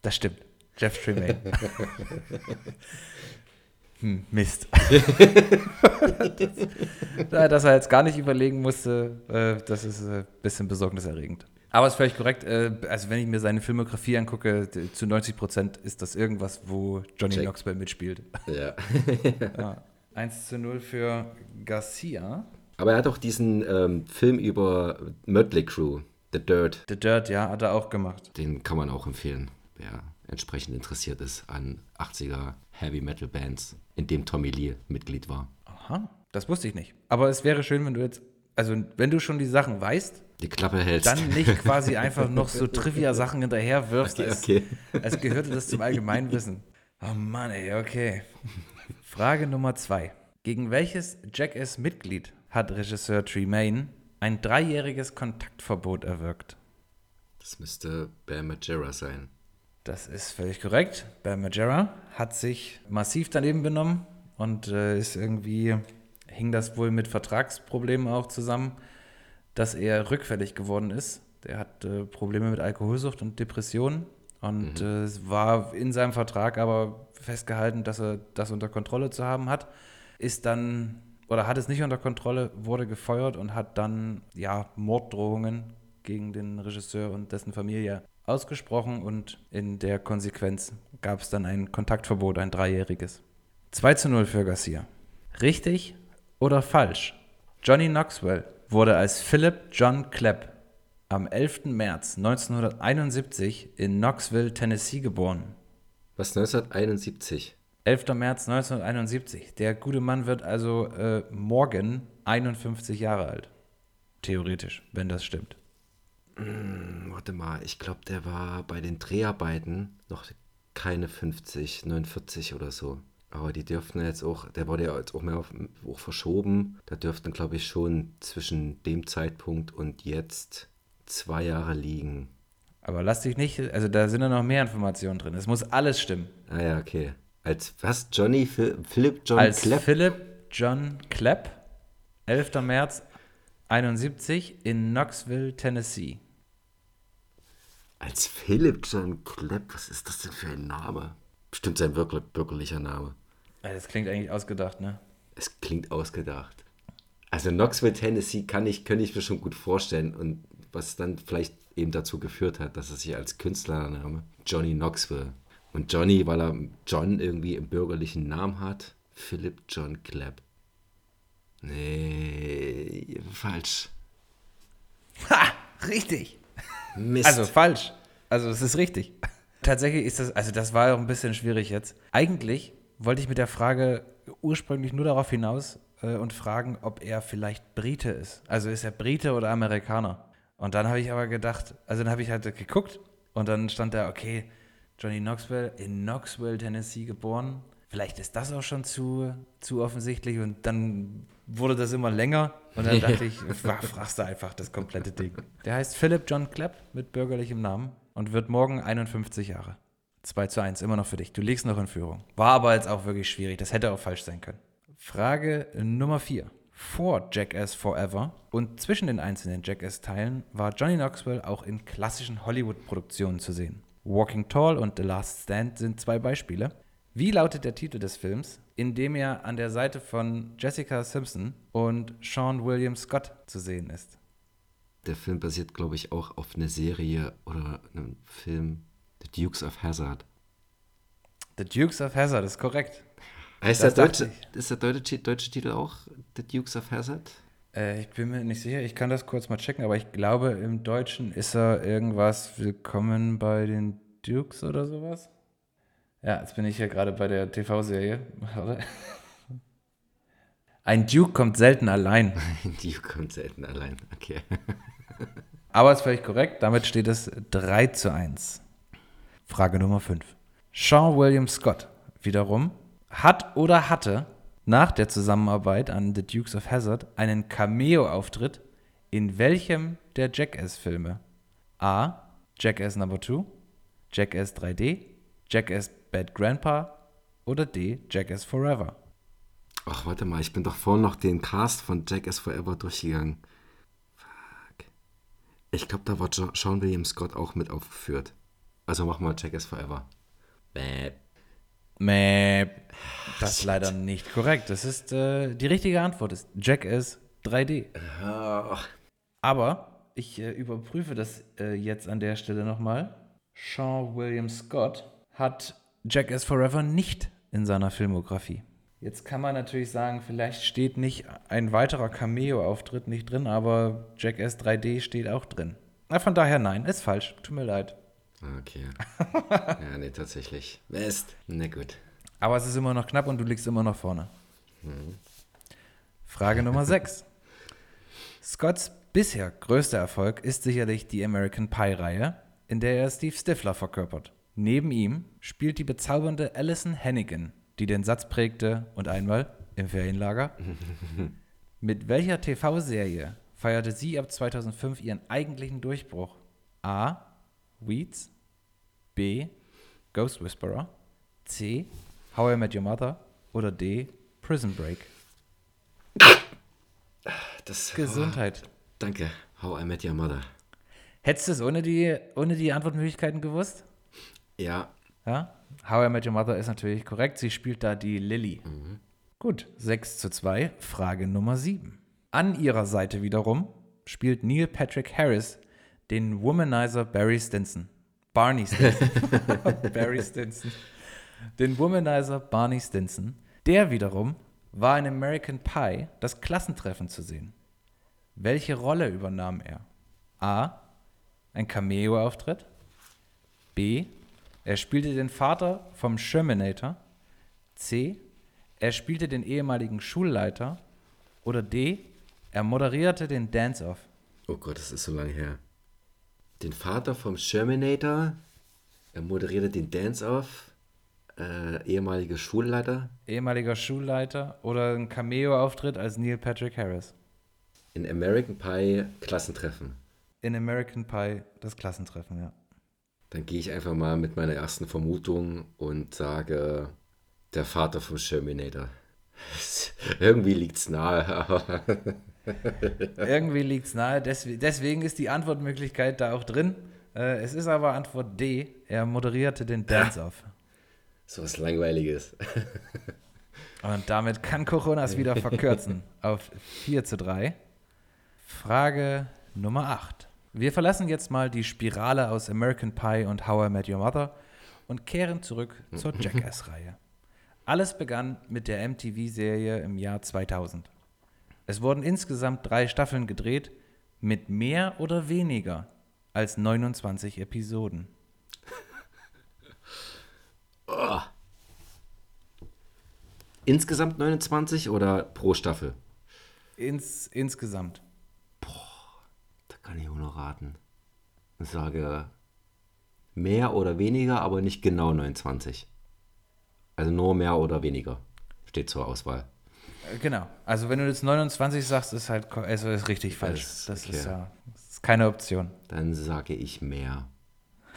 Speaker 1: Das stimmt. Jeff Tremaine. hm, Mist. das, dass er jetzt gar nicht überlegen musste, äh, das ist ein bisschen besorgniserregend. Aber es ist völlig korrekt. äh, Also, wenn ich mir seine Filmografie angucke, zu 90 Prozent ist das irgendwas, wo Johnny
Speaker 2: Check.
Speaker 1: Knoxville mitspielt.
Speaker 2: Ja.
Speaker 1: Ja. 1 zu 0 für Garcia.
Speaker 2: Aber er hat auch diesen ähm, Film über Mötley Crew, The Dirt.
Speaker 1: The Dirt, ja, hat er auch gemacht.
Speaker 2: Den kann man auch empfehlen, wer entsprechend interessiert ist an 80er Heavy Metal Bands, in dem Tommy Lee Mitglied war.
Speaker 1: Aha, das wusste ich nicht. Aber es wäre schön, wenn du jetzt, also wenn du schon die Sachen weißt,
Speaker 2: Die Klappe hältst.
Speaker 1: dann nicht quasi einfach noch so Trivia-Sachen hinterher wirfst,
Speaker 2: Okay,
Speaker 1: als,
Speaker 2: okay.
Speaker 1: als gehörte das zum Allgemeinwissen. Oh Mann, ey, okay. Frage Nummer zwei. Gegen welches Jackass-Mitglied hat Regisseur Tremaine ein dreijähriges Kontaktverbot erwirkt?
Speaker 2: Das müsste Bam Majera sein.
Speaker 1: Das ist völlig korrekt. Bam Majera hat sich massiv daneben benommen und äh, ist irgendwie, hing das wohl mit Vertragsproblemen auch zusammen, dass er rückfällig geworden ist. Der hat äh, Probleme mit Alkoholsucht und Depressionen und äh, es war in seinem Vertrag aber festgehalten, dass er das unter Kontrolle zu haben hat. Ist dann, oder hat es nicht unter Kontrolle, wurde gefeuert und hat dann, ja, Morddrohungen gegen den Regisseur und dessen Familie ausgesprochen und in der Konsequenz gab es dann ein Kontaktverbot, ein dreijähriges. 2 zu 0 für Garcia. Richtig oder falsch? Johnny Knoxwell wurde als Philip John Clapp am 11. März 1971 in Knoxville, Tennessee geboren.
Speaker 2: Was 1971?
Speaker 1: 11. März 1971. Der gute Mann wird also äh, morgen 51 Jahre alt. Theoretisch, wenn das stimmt.
Speaker 2: Hm, Warte mal, ich glaube, der war bei den Dreharbeiten noch keine 50, 49 oder so. Aber die dürften jetzt auch, der wurde ja jetzt auch mehr auf, auch verschoben. Da dürften, glaube ich, schon zwischen dem Zeitpunkt und jetzt zwei Jahre liegen.
Speaker 1: Aber lass dich nicht, also da sind ja noch mehr Informationen drin. Es muss alles stimmen.
Speaker 2: Ah ja, okay. Als was? Johnny Phil, Philip John
Speaker 1: Als
Speaker 2: Clapp?
Speaker 1: Philip John Clapp, 11. März 71 in Knoxville, Tennessee.
Speaker 2: Als Philip John Clapp? Was ist das denn für ein Name? Bestimmt sein wirklich bürgerlicher Name.
Speaker 1: Das klingt eigentlich ausgedacht, ne?
Speaker 2: Es klingt ausgedacht. Also Knoxville, Tennessee kann ich, könnte ich mir schon gut vorstellen und was dann vielleicht eben dazu geführt hat, dass er sich als Künstlername Johnny Knoxville und Johnny, weil er John irgendwie im bürgerlichen Namen hat, Philip John Clapp. Nee, falsch.
Speaker 1: Ha! Richtig!
Speaker 2: Mist.
Speaker 1: Also falsch. Also es ist richtig. Tatsächlich ist das, also das war auch ein bisschen schwierig jetzt. Eigentlich wollte ich mit der Frage ursprünglich nur darauf hinaus äh, und fragen, ob er vielleicht Brite ist. Also ist er Brite oder Amerikaner? Und dann habe ich aber gedacht, also dann habe ich halt geguckt und dann stand da, okay, Johnny Knoxville in Knoxville, Tennessee geboren. Vielleicht ist das auch schon zu, zu offensichtlich und dann wurde das immer länger und dann dachte ich, fra- fragst du einfach das komplette Ding. Der heißt Philip John Clapp mit bürgerlichem Namen und wird morgen 51 Jahre. 2 zu 1, immer noch für dich. Du liegst noch in Führung. War aber jetzt auch wirklich schwierig. Das hätte auch falsch sein können. Frage Nummer 4. Vor Jackass Forever und zwischen den einzelnen Jackass-Teilen war Johnny Knoxville auch in klassischen Hollywood-Produktionen zu sehen. Walking Tall und The Last Stand sind zwei Beispiele. Wie lautet der Titel des Films, in dem er an der Seite von Jessica Simpson und Sean William Scott zu sehen ist?
Speaker 2: Der Film basiert, glaube ich, auch auf einer Serie oder einem Film, The Dukes of Hazzard.
Speaker 1: The Dukes of Hazzard ist korrekt.
Speaker 2: Heißt
Speaker 1: Das
Speaker 2: der deutsche, ist der deutsche, deutsche Titel auch The Dukes of Hazzard?
Speaker 1: Äh, ich bin mir nicht sicher, ich kann das kurz mal checken, aber ich glaube, im Deutschen ist er irgendwas Willkommen bei den Dukes oder sowas. Ja, jetzt bin ich ja gerade bei der TV-Serie. Ein Duke kommt selten allein.
Speaker 2: Die kommt selten allein. Okay.
Speaker 1: Aber ist völlig korrekt. Damit steht es 3 zu 1. Frage Nummer 5. Sean William Scott wiederum hat oder hatte nach der Zusammenarbeit an The Dukes of Hazzard einen Cameo-Auftritt in welchem der Jackass-Filme? A. Jackass Number 2, Jackass 3D, Jackass Bad Grandpa oder D. Jackass Forever?
Speaker 2: Ach, warte mal, ich bin doch vorhin noch den Cast von Jackass Forever durchgegangen. Fuck. Ich glaube, da war jo Sean William Scott auch mit aufgeführt. Also mach mal Jackass Forever. Bäh.
Speaker 1: Mäh, das ist leider nicht korrekt. Das ist äh, die richtige Antwort ist Jackass 3D.
Speaker 2: Ach,
Speaker 1: Aber Ich äh, überprüfe das äh, jetzt an der Stelle nochmal. Sean William Scott hat Jackass Forever nicht in seiner Filmografie. Jetzt kann man natürlich sagen, vielleicht steht nicht ein weiterer Cameo-Auftritt nicht drin, aber Jackass 3D steht auch drin. Na, von daher nein, ist falsch. Tut mir leid.
Speaker 2: Okay. ja, nee, tatsächlich. West. Na gut.
Speaker 1: Aber es ist immer noch knapp und du liegst immer noch vorne. Frage Nummer 6. Scotts bisher größter Erfolg ist sicherlich die American Pie-Reihe, in der er Steve Stifler verkörpert. Neben ihm spielt die bezaubernde Alison Hannigan, die den Satz prägte und einmal im Ferienlager. Mit welcher TV-Serie feierte sie ab 2005 ihren eigentlichen Durchbruch? A. Weeds. B. Ghost Whisperer. C. How I Met Your Mother. Oder D. Prison Break.
Speaker 2: Das,
Speaker 1: Gesundheit.
Speaker 2: Oh, danke. How I Met Your Mother.
Speaker 1: Hättest du es ohne die, ohne die Antwortmöglichkeiten gewusst?
Speaker 2: Ja.
Speaker 1: Ja? How I Met Your Mother ist natürlich korrekt. Sie spielt da die Lily. Gut, 6 zu 2. Frage Nummer 7. An ihrer Seite wiederum spielt Neil Patrick Harris den Womanizer Barry Stinson. Barney Stinson. Barry Stinson. Den Womanizer Barney Stinson. Der wiederum war in American Pie das Klassentreffen zu sehen. Welche Rolle übernahm er? A. Ein Cameo-Auftritt. B. Er spielte den Vater vom Shermanator. C. Er spielte den ehemaligen Schulleiter. Oder D. Er moderierte den Dance-Off.
Speaker 2: Oh Gott, das ist so lange her. Den Vater vom Shermanator. Er moderierte den Dance-Off. Äh, ehemaliger Schulleiter.
Speaker 1: Ehemaliger Schulleiter oder ein Cameo-Auftritt als Neil Patrick Harris.
Speaker 2: In American Pie Klassentreffen.
Speaker 1: In American Pie das Klassentreffen, ja.
Speaker 2: Dann gehe ich einfach mal mit meiner ersten Vermutung und sage, der Vater vom Shermanator. Irgendwie liegt es nahe, aber
Speaker 1: Irgendwie liegt es nahe, deswegen, ist die Antwortmöglichkeit da auch drin. Äh, es ist aber Antwort D. Er moderierte den Dance-Off.
Speaker 2: sowas Langweiliges.
Speaker 1: Und damit kann Coronas wieder verkürzen auf 4 zu 3. Frage Nummer 8. Wir verlassen jetzt mal die Spirale aus American Pie und How I Met Your Mother und kehren zurück zur Jackass-Reihe. Alles begann mit der MTV-Serie im Jahr 2000. Es wurden insgesamt drei Staffeln gedreht mit mehr oder weniger als 29 Episoden.
Speaker 2: Insgesamt 29 oder pro Staffel?
Speaker 1: Ins, insgesamt.
Speaker 2: Da kann ich auch noch raten. Ich sage mehr oder weniger, aber nicht genau 29. Also nur mehr oder weniger steht zur Auswahl.
Speaker 1: Genau. Also wenn du jetzt 29 sagst, ist halt also ist richtig falsch.
Speaker 2: Das-
Speaker 1: Das
Speaker 2: okay.
Speaker 1: ist ja das ist keine Option.
Speaker 2: Dann sage ich mehr.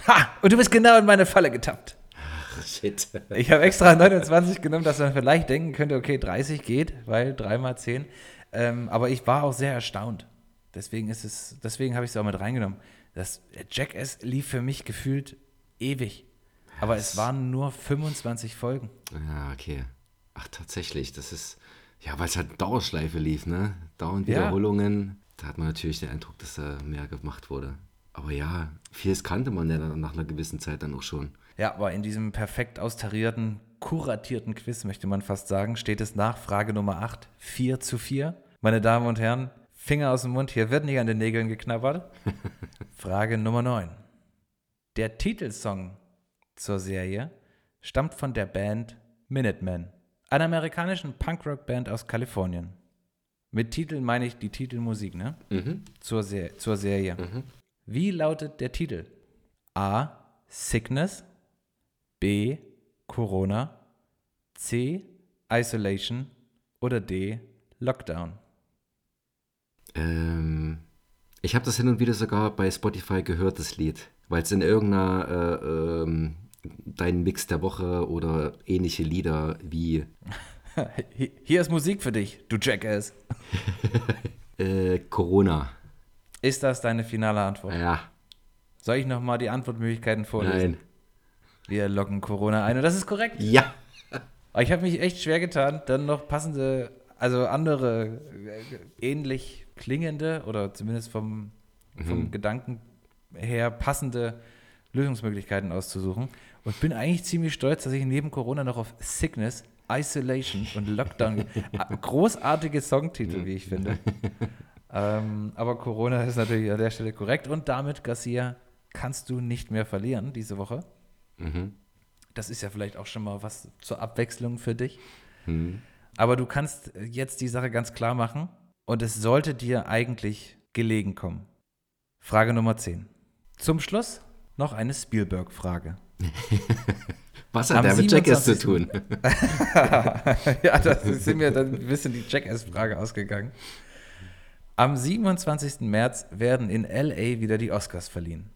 Speaker 1: Ha! Und du bist genau in meine Falle getappt.
Speaker 2: Ach, shit.
Speaker 1: Ich habe extra 29 genommen, dass man vielleicht denken könnte, okay, 30 geht, weil 3 mal 10. Ähm, aber ich war auch sehr erstaunt. Deswegen ist es, deswegen habe ich es auch mit reingenommen. Das Jackass lief für mich gefühlt ewig. Aber es waren nur 25 Folgen.
Speaker 2: Ja, okay. Ach, tatsächlich. Das ist, ja, weil es halt Dauerschleife lief, ne? Dauernd
Speaker 1: Ja.
Speaker 2: Wiederholungen. Da hat man natürlich den Eindruck, dass da mehr gemacht wurde. Aber ja, vieles kannte man ja dann nach einer gewissen Zeit dann auch schon.
Speaker 1: Ja, aber in diesem perfekt austarierten, kuratierten Quiz, möchte man fast sagen, steht es nach Frage Nummer 8, 4 zu 4. Meine Damen und Herren, Finger aus dem Mund, hier wird nicht an den Nägeln geknabbert. Frage Nummer 9. Der Titelsong zur Serie stammt von der Band Minutemen, einer amerikanischen Punkrock-Band aus Kalifornien. Mit Titel meine ich die Titelmusik, ne?
Speaker 2: Mhm.
Speaker 1: Zur, Se zur Serie. Wie lautet der Titel? A. Sickness. B. Corona. C. Isolation. Oder D. Lockdown.
Speaker 2: Ähm, ich habe das hin und wieder sogar bei Spotify gehört, das Lied. Weil es in irgendeiner äh, ähm, dein Mix der Woche oder ähnliche Lieder wie
Speaker 1: Hi- Hier ist Musik für dich, du Jackass.
Speaker 2: äh, Corona.
Speaker 1: Ist das deine finale Antwort?
Speaker 2: Ja,
Speaker 1: Soll ich nochmal die Antwortmöglichkeiten vorlesen?
Speaker 2: nein.
Speaker 1: Wir locken Corona ein und das ist korrekt.
Speaker 2: Ja.
Speaker 1: Aber ich habe mich echt schwer getan, dann noch passende, also andere äh, ähnlich klingende oder zumindest vom vom Gedanken her passende Lösungsmöglichkeiten auszusuchen. Und bin eigentlich ziemlich stolz, dass ich neben Corona noch auf Sickness, Isolation und Lockdown. Großartige Songtitel, wie ich finde. ähm, aber Corona ist natürlich an der Stelle korrekt. Und damit, Garcia, kannst du nicht mehr verlieren diese Woche.
Speaker 2: Mhm.
Speaker 1: Das ist ja vielleicht auch schon mal was zur Abwechslung für dich.
Speaker 2: Mhm.
Speaker 1: Aber du kannst jetzt die Sache ganz klar machen und es sollte dir eigentlich gelegen kommen. Frage Nummer 10. Zum Schluss noch eine Spielberg-Frage.
Speaker 2: Was hat der mit Jackass zu
Speaker 1: 27.
Speaker 2: tun?
Speaker 1: ja, das sind mir dann ein bisschen die Jackass-Frage ausgegangen. Am 27. März werden in L.A. wieder die Oscars verliehen.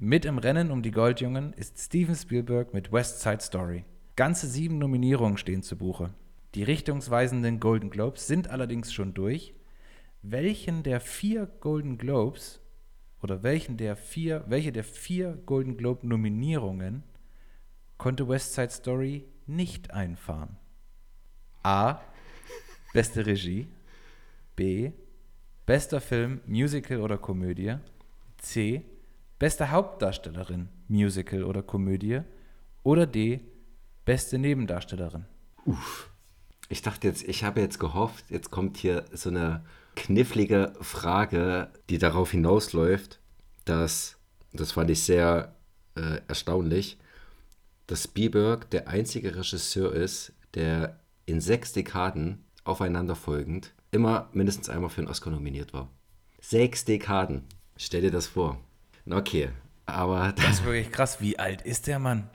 Speaker 1: Mit im Rennen um die Goldjungen ist Steven Spielberg mit West Side Story. Ganze sieben Nominierungen stehen zu Buche. Die richtungsweisenden Golden Globes sind allerdings schon durch. Welchen der vier Golden Globes oder welchen der vier, welche der vier Golden Globe Nominierungen konnte West Side Story nicht einfahren? A. Beste Regie. B. Bester Film, Musical oder Komödie. C. Beste Hauptdarstellerin, Musical oder Komödie. Oder D. Beste Nebendarstellerin.
Speaker 2: Ich dachte jetzt, ich habe jetzt gehofft, jetzt kommt hier so eine knifflige Frage, die darauf hinausläuft, dass, das fand ich sehr äh, erstaunlich, dass Spielberg der einzige Regisseur ist, der in sechs Dekaden aufeinanderfolgend immer mindestens einmal für einen Oscar nominiert war. Sechs Dekaden. Stell dir das vor. Okay, aber
Speaker 1: Das ist wirklich krass. Wie alt ist der Mann?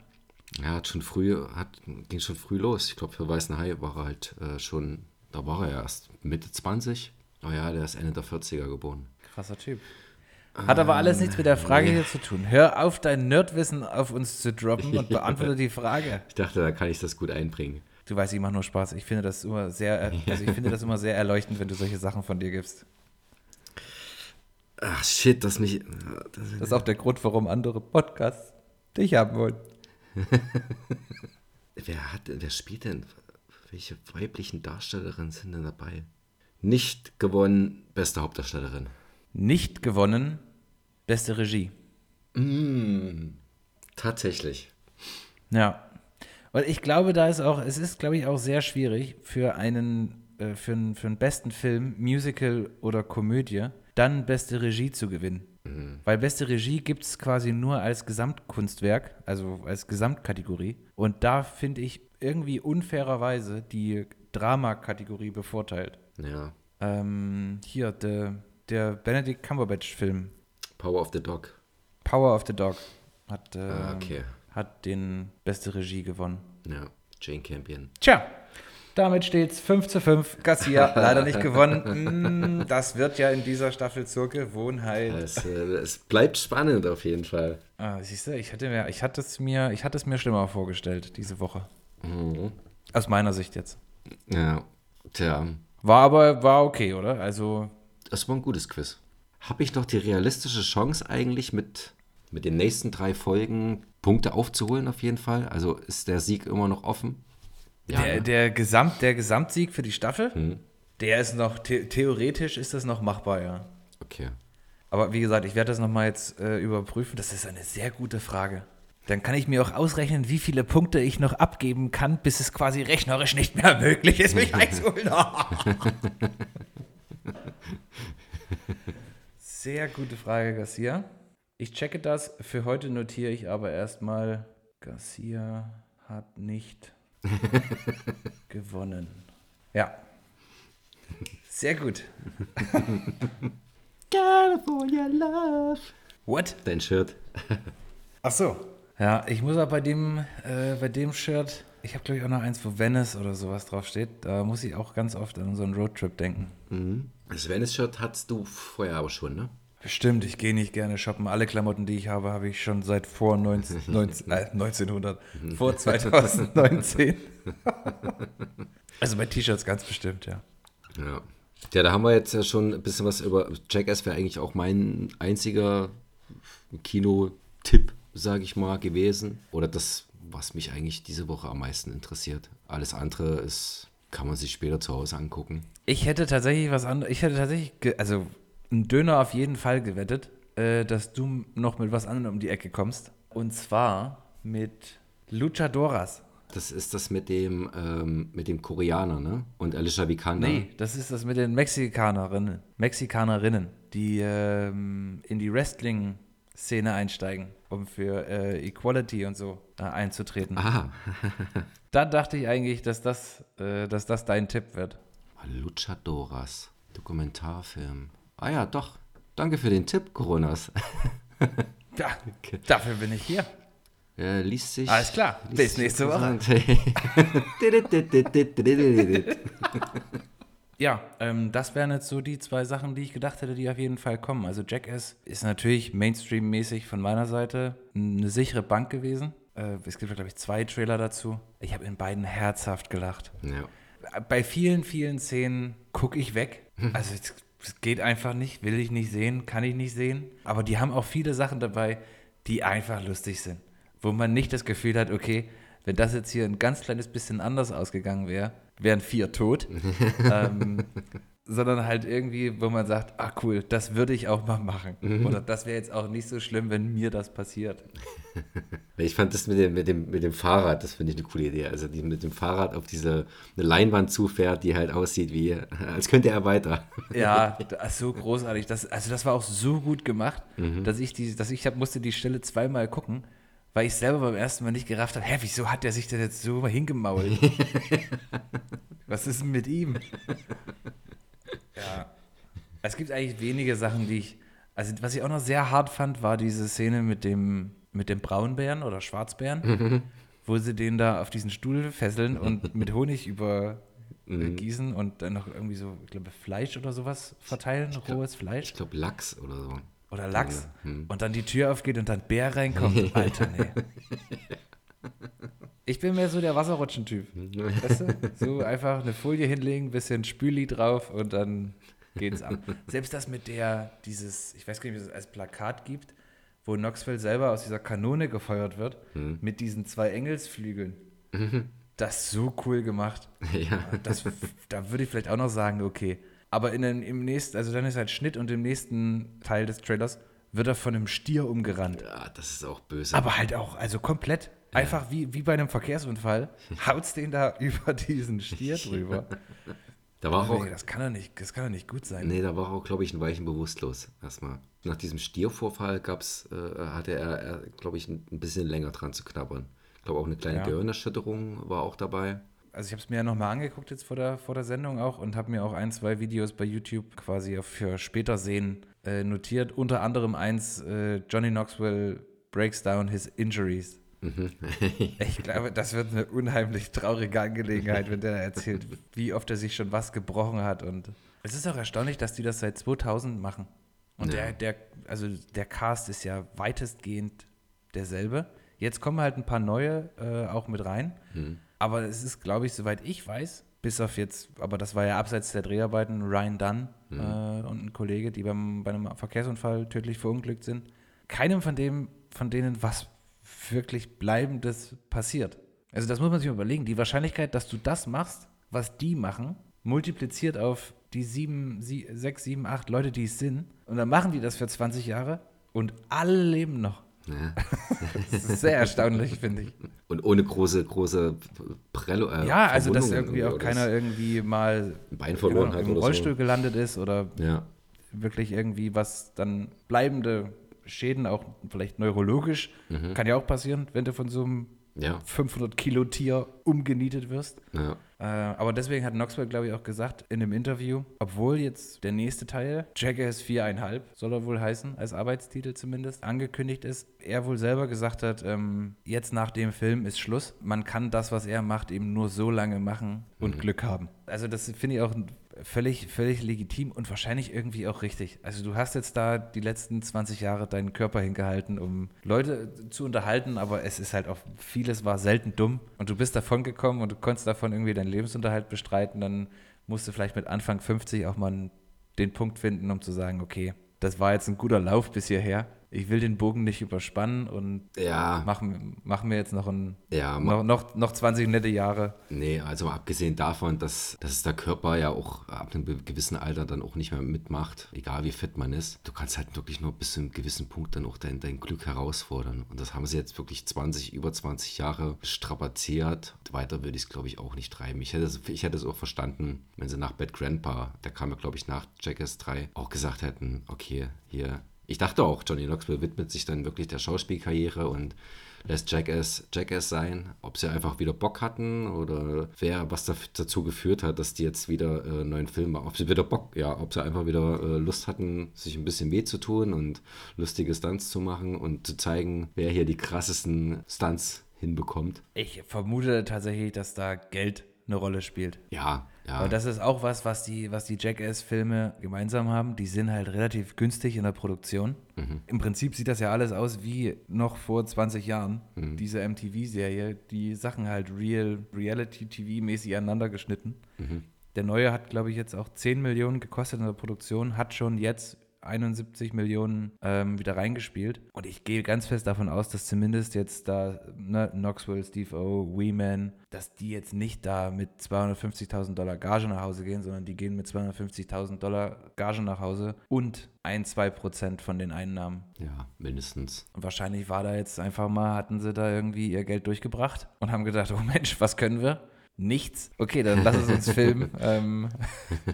Speaker 2: er hat schon früh, hat, ging schon früh los. Ich glaube, für Weißen Hai war er halt äh, schon, da war er erst Mitte 20. Oh ja, der ist Ende der 40er geboren.
Speaker 1: Krasser Typ. Hat aber alles nichts mit der Frage hier zu tun. Hör auf, dein Nerdwissen auf uns zu droppen und beantworte die Frage.
Speaker 2: Ich dachte, da kann ich das gut einbringen.
Speaker 1: Du weißt, ich mache nur Spaß. Ich finde das immer sehr, also ich finde das immer sehr erleuchtend, wenn du solche Sachen von dir gibst.
Speaker 2: Ach shit, dass mich. Das,
Speaker 1: Das ist auch der Grund, warum andere Podcasts dich haben wollen.
Speaker 2: wer hat, wer spielt denn? Welche weiblichen Darstellerinnen sind denn dabei? Nicht gewonnen, beste Hauptdarstellerin.
Speaker 1: Nicht gewonnen, beste Regie.
Speaker 2: Tatsächlich.
Speaker 1: Ja. Und ich glaube, da ist auch, es ist, glaube ich, auch sehr schwierig für einen, äh, für einen, für einen besten Film, Musical oder Komödie, dann beste Regie zu gewinnen. Weil beste Regie gibt es quasi nur als Gesamtkunstwerk, also als Gesamtkategorie. Und da finde ich irgendwie unfairerweise die Drama-Kategorie bevorteilt.
Speaker 2: Ja.
Speaker 1: Ähm, hier, der, der Benedict Cumberbatch-Film,
Speaker 2: Power of the Dog.
Speaker 1: Power of the Dog, hat,
Speaker 2: Ah, okay.
Speaker 1: hat den beste Regie gewonnen.
Speaker 2: Ja, Jane Campion.
Speaker 1: Tja, damit steht's 5 zu 5. Garcia leider nicht gewonnen. Mm, Das wird ja in dieser Staffel zur Gewohnheit.
Speaker 2: Es, äh, es bleibt spannend auf jeden Fall.
Speaker 1: Ah, siehst du, ich hatte, mir, ich, hatte es mir, ich hatte es mir schlimmer vorgestellt diese Woche. Aus meiner Sicht jetzt.
Speaker 2: Ja, tja,
Speaker 1: War aber war okay, oder? Also,
Speaker 2: das war ein gutes Quiz. Habe ich noch die realistische Chance eigentlich mit, mit den nächsten drei Folgen Punkte aufzuholen auf jeden Fall? Also ist der Sieg immer noch offen? Ja,
Speaker 1: der,
Speaker 2: ne?
Speaker 1: der, Gesamt, der Gesamtsieg für die Staffel, der ist noch, the theoretisch ist das noch machbar, ja.
Speaker 2: okay.
Speaker 1: Aber wie gesagt, ich werde das nochmal jetzt äh, überprüfen. Das ist eine sehr gute Frage. Dann kann ich mir auch ausrechnen, wie viele Punkte ich noch abgeben kann, bis es quasi rechnerisch nicht mehr möglich ist, mich einzuholen. sehr gute Frage, Garcia. Ich checke das. Für heute notiere ich aber erstmal, Garcia hat nicht gewonnen. Ja. Sehr gut.
Speaker 2: California Love.
Speaker 1: What?
Speaker 2: Dein Shirt.
Speaker 1: Ach so. Ja, ich muss auch bei dem, äh, bei dem Shirt, ich habe glaube ich auch noch eins, wo Venice oder sowas draufsteht. Da muss ich auch ganz oft an so einen Roadtrip denken.
Speaker 2: Das Venice-Shirt hattest du vorher aber schon, ne?
Speaker 1: Bestimmt, ich gehe nicht gerne shoppen. Alle Klamotten, die ich habe, habe ich schon seit vor 19, 19, äh, 1900, vor 2019. also bei T-Shirts ganz bestimmt, ja.
Speaker 2: Ja. Ja, da haben wir jetzt ja schon ein bisschen was über. Jackass wäre eigentlich auch mein einziger Kinotipp, sage ich mal, gewesen. Oder das, was mich eigentlich diese Woche am meisten interessiert. Alles andere ist, kann man sich später zu Hause angucken.
Speaker 1: Ich hätte tatsächlich was anderes. Ich hätte tatsächlich, also einen Döner auf jeden Fall gewettet, äh, dass du noch mit was anderem um die Ecke kommst. Und zwar mit Luchadoras.
Speaker 2: Das ist das mit dem, ähm, mit dem Koreaner, ne? Und Alicia Vikander.
Speaker 1: Nee, das ist das mit den Mexikanerinnen. Mexikanerinnen, die ähm, in die Wrestling-Szene einsteigen, um für äh, Equality und so äh, einzutreten.
Speaker 2: Ah,
Speaker 1: Da dachte ich eigentlich, dass das, äh, dass das dein Tipp wird.
Speaker 2: Luchadoras. Dokumentarfilm. Ah ja, doch. Danke für den Tipp, Coronas.
Speaker 1: Ja, dafür bin ich hier.
Speaker 2: Ja, liest sich.
Speaker 1: Alles klar, bis nächste Woche. Ja, ähm, das wären jetzt so die zwei Sachen, die ich gedacht hätte, die auf jeden Fall kommen. Also Jackass ist natürlich Mainstream-mäßig von meiner Seite eine sichere Bank gewesen. Äh, es gibt, glaube ich, zwei Trailer dazu. Ich habe in beiden herzhaft gelacht.
Speaker 2: ja.
Speaker 1: Bei vielen, vielen Szenen gucke ich weg. Also es, es geht einfach nicht, will ich nicht sehen, kann ich nicht sehen. Aber die haben auch viele Sachen dabei, die einfach lustig sind. Wo man nicht das Gefühl hat, okay, wenn das jetzt hier ein ganz kleines bisschen anders ausgegangen wäre, wären vier tot. ähm, sondern halt irgendwie, wo man sagt, ah cool, das würde ich auch mal machen. Oder das wäre jetzt auch nicht so schlimm, wenn mir das passiert.
Speaker 2: Ich fand das mit dem, mit dem, mit dem Fahrrad, das finde ich eine coole Idee. Also die mit dem Fahrrad auf diese eine Leinwand zufährt, die halt aussieht wie, als könnte er weiter.
Speaker 1: Ja, so großartig. Das, also das war auch so gut gemacht, dass ich die, dass ich hab, musste die Stelle zweimal gucken, weil ich selber beim ersten Mal nicht gerafft habe, hä, wieso hat der sich denn jetzt so hingemault? Was ist denn mit ihm? Ja. Es gibt eigentlich wenige Sachen, die ich. Also, was ich auch noch sehr hart fand, war diese Szene mit dem, mit dem Braunbären oder Schwarzbären, wo sie den da auf diesen Stuhl fesseln und mit Honig übergießen und dann noch irgendwie so, ich glaube, Fleisch oder sowas verteilen, rohes Fleisch.
Speaker 2: Ich glaube Lachs oder so.
Speaker 1: Oder Lachs. Und dann die Tür aufgeht und dann Bär reinkommt. Alter, nee. Ich bin mehr so der Wasserrutschen-Typ. Weißt du? So einfach eine Folie hinlegen, bisschen Spüli drauf und dann geht's ab. Selbst das mit der, dieses, ich weiß gar nicht, wie es als Plakat gibt, wo Knoxville selber aus dieser Kanone gefeuert wird, mit diesen zwei Engelsflügeln. Das ist so cool gemacht.
Speaker 2: ja.
Speaker 1: Das, da würde ich vielleicht auch noch sagen, okay. Aber in den, im nächsten, also dann ist halt Schnitt und im nächsten Teil des Trailers wird er von einem Stier umgerannt.
Speaker 2: ja, das ist auch böse.
Speaker 1: Aber halt auch, also komplett. Einfach wie, wie bei einem Verkehrsunfall, haut's den da über diesen Stier drüber.
Speaker 2: da war auch,
Speaker 1: Nee, das kann doch nicht, das kann doch nicht gut sein.
Speaker 2: nee, da war auch, glaube ich, ein Weichen bewusstlos erstmal. Nach diesem Stiervorfall gab's, äh, hatte er, er glaube ich, ein, ein bisschen länger dran zu knabbern. Ich glaube auch eine kleine
Speaker 1: Ja.
Speaker 2: Gehirnerschütterung war auch dabei.
Speaker 1: Also ich habe es mir ja nochmal angeguckt jetzt vor der, vor der Sendung auch und habe mir auch ein, zwei Videos bei YouTube quasi für später sehen äh, notiert. Unter anderem eins, äh, Johnny Knoxville breaks down his injuries. ich glaube, das wird eine unheimlich traurige Angelegenheit, wenn der erzählt, wie oft er sich schon was gebrochen hat. Und es ist auch erstaunlich, dass die das seit 2000 machen. Und
Speaker 2: Ja.
Speaker 1: der, der, also der Cast ist ja weitestgehend derselbe. Jetzt kommen halt ein paar neue äh, auch mit rein. Aber es ist, glaube ich, soweit ich weiß, bis auf jetzt, aber das war ja abseits der Dreharbeiten, Ryan Dunn äh, und ein Kollege, die beim, bei einem Verkehrsunfall tödlich verunglückt sind. Keinem von dem, von denen was wirklich Bleibendes passiert. Also das muss man sich mal überlegen. Die Wahrscheinlichkeit, dass du das machst, was die machen, multipliziert auf die sieben, sie, sechs, sieben, acht Leute, die es sind. Und dann machen die das für 20 Jahre und alle leben noch.
Speaker 2: Ja.
Speaker 1: Das ist sehr erstaunlich, finde ich.
Speaker 2: Und ohne große, große Prello. Äh,
Speaker 1: Ja, also dass irgendwie auch keiner irgendwie mal
Speaker 2: ein Bein verloren
Speaker 1: genau,
Speaker 2: hat
Speaker 1: im
Speaker 2: oder
Speaker 1: Rollstuhl gelandet ist oder
Speaker 2: so. Ja.
Speaker 1: wirklich irgendwie was dann bleibende Schäden, auch vielleicht neurologisch, kann ja auch passieren, wenn du von so einem
Speaker 2: Ja.
Speaker 1: 500 Kilo Tier umgenietet wirst.
Speaker 2: ja.
Speaker 1: Äh, aber deswegen hat Knoxville, glaube ich, auch gesagt in dem Interview, obwohl jetzt der nächste Teil, Jackass 4,5, soll er wohl heißen, als Arbeitstitel zumindest, angekündigt ist, er wohl selber gesagt hat, ähm, jetzt nach dem Film ist Schluss. Man kann das, was er macht, eben nur so lange machen und Glück haben. Also das finde ich auch völlig, völlig legitim und wahrscheinlich irgendwie auch richtig. Also du hast jetzt da die letzten 20 Jahre deinen Körper hingehalten, um Leute zu unterhalten, aber es ist halt auch, vieles war selten dumm und du bist davon gekommen und du konntest davon irgendwie deinen Lebensunterhalt bestreiten, dann musst du vielleicht mit Anfang 50 auch mal den Punkt finden, um zu sagen, okay, das war jetzt ein guter Lauf bis hierher. Ich will den Bogen nicht überspannen und
Speaker 2: Ja.
Speaker 1: machen, machen wir jetzt noch, ein,
Speaker 2: Ja,
Speaker 1: noch, noch, noch 20 nette Jahre.
Speaker 2: Nee, also abgesehen davon, dass, dass der Körper ja auch ab einem gewissen Alter dann auch nicht mehr mitmacht, egal wie fit man ist. Du kannst halt wirklich nur bis zu einem gewissen Punkt dann auch dein, dein Glück herausfordern. Und das haben sie jetzt wirklich 20, über 20 Jahre strapaziert. Weiter würde ich es, glaube ich, auch nicht treiben. Ich hätte, es- ich hätte es auch verstanden, wenn sie nach Bad Grandpa, der kam ja, glaube ich, nach Jackass 3, auch gesagt hätten, okay, hier. Ich dachte auch, Johnny Knoxville widmet sich dann wirklich der Schauspielkarriere und lässt Jackass Jackass sein. Ob sie einfach wieder Bock hatten oder wer was da, dazu geführt hat, dass die jetzt wieder äh, einen neuen Film machen. Ob sie wieder Bock, ja, ob sie einfach wieder äh, Lust hatten, sich ein bisschen weh zu tun und lustige Stunts zu machen und zu zeigen, wer hier die krassesten Stunts hinbekommt.
Speaker 1: Ich vermute tatsächlich, dass da Geld eine Rolle spielt.
Speaker 2: Ja, ja.
Speaker 1: Aber das ist auch was, was die, was die Jackass-Filme gemeinsam haben. Die sind halt relativ günstig in der Produktion. Im Prinzip sieht das ja alles aus wie noch vor 20 Jahren. Diese MTV-Serie, die Sachen halt real, Reality-TV-mäßig aneinander geschnitten. Der neue hat, glaube ich, jetzt auch 10 Millionen gekostet in der Produktion, hat schon jetzt 71 Millionen ähm, wieder reingespielt. Und ich gehe ganz fest davon aus, dass zumindest jetzt da ne, Knoxville, Steve O, Weeman, dass die jetzt nicht da mit 250.000 Dollar Gage nach Hause gehen, sondern die gehen mit 250.000 Dollar Gage nach Hause und ein, zwei Prozent von den Einnahmen.
Speaker 2: ja, mindestens.
Speaker 1: Und wahrscheinlich war da jetzt einfach mal, hatten sie da irgendwie ihr Geld durchgebracht und haben gedacht, oh Mensch, was können wir? Nichts. Okay, dann lass es uns filmen ähm,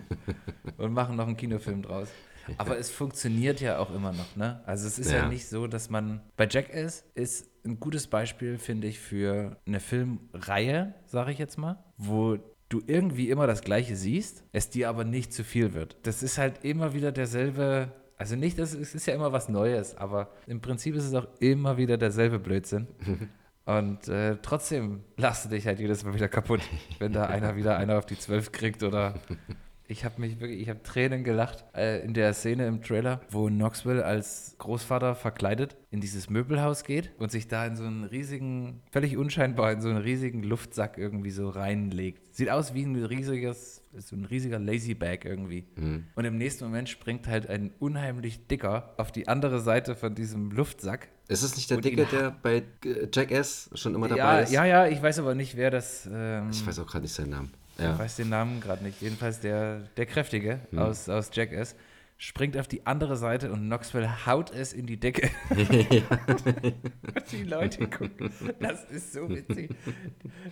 Speaker 1: und machen noch einen Kinofilm draus. Aber es funktioniert ja auch immer noch, ne? Also es ist ja,
Speaker 2: Ja.
Speaker 1: nicht so, dass man bei Jackass ist ein gutes Beispiel, finde ich, für eine Filmreihe, sage ich jetzt mal, wo du irgendwie immer das Gleiche siehst, es dir aber nicht zu viel wird. Das ist halt immer wieder derselbe, also nicht, das ist, es ist ja immer was Neues, aber im Prinzip ist es auch immer wieder derselbe Blödsinn. Und äh, trotzdem lachst du dich halt jedes Mal wieder kaputt, wenn da einer wieder einer auf die Zwölf kriegt oder ich habe mich wirklich, ich habe Tränen gelacht äh, in der Szene im Trailer, wo Knoxville als Großvater verkleidet in dieses Möbelhaus geht und sich da in so einen riesigen, völlig unscheinbar in so einen riesigen Luftsack irgendwie so reinlegt. Sieht aus wie ein riesiges, so ein riesiger Lazy Bag irgendwie. Und im nächsten Moment springt halt ein unheimlich dicker auf die andere Seite von diesem Luftsack.
Speaker 2: Ist es nicht der Dicke, der bei äh, Jackass schon immer dabei
Speaker 1: Ja,
Speaker 2: ist?
Speaker 1: ja, ja, ich weiß aber nicht, wer das. Ähm,
Speaker 2: Ich weiß auch gerade nicht seinen Namen.
Speaker 1: Ich
Speaker 2: Ja.
Speaker 1: weiß den Namen gerade nicht. Jedenfalls der, der Kräftige aus, aus Jackass springt auf die andere Seite und Knoxville haut es in die Decke. und die Leute gucken. Das ist so witzig.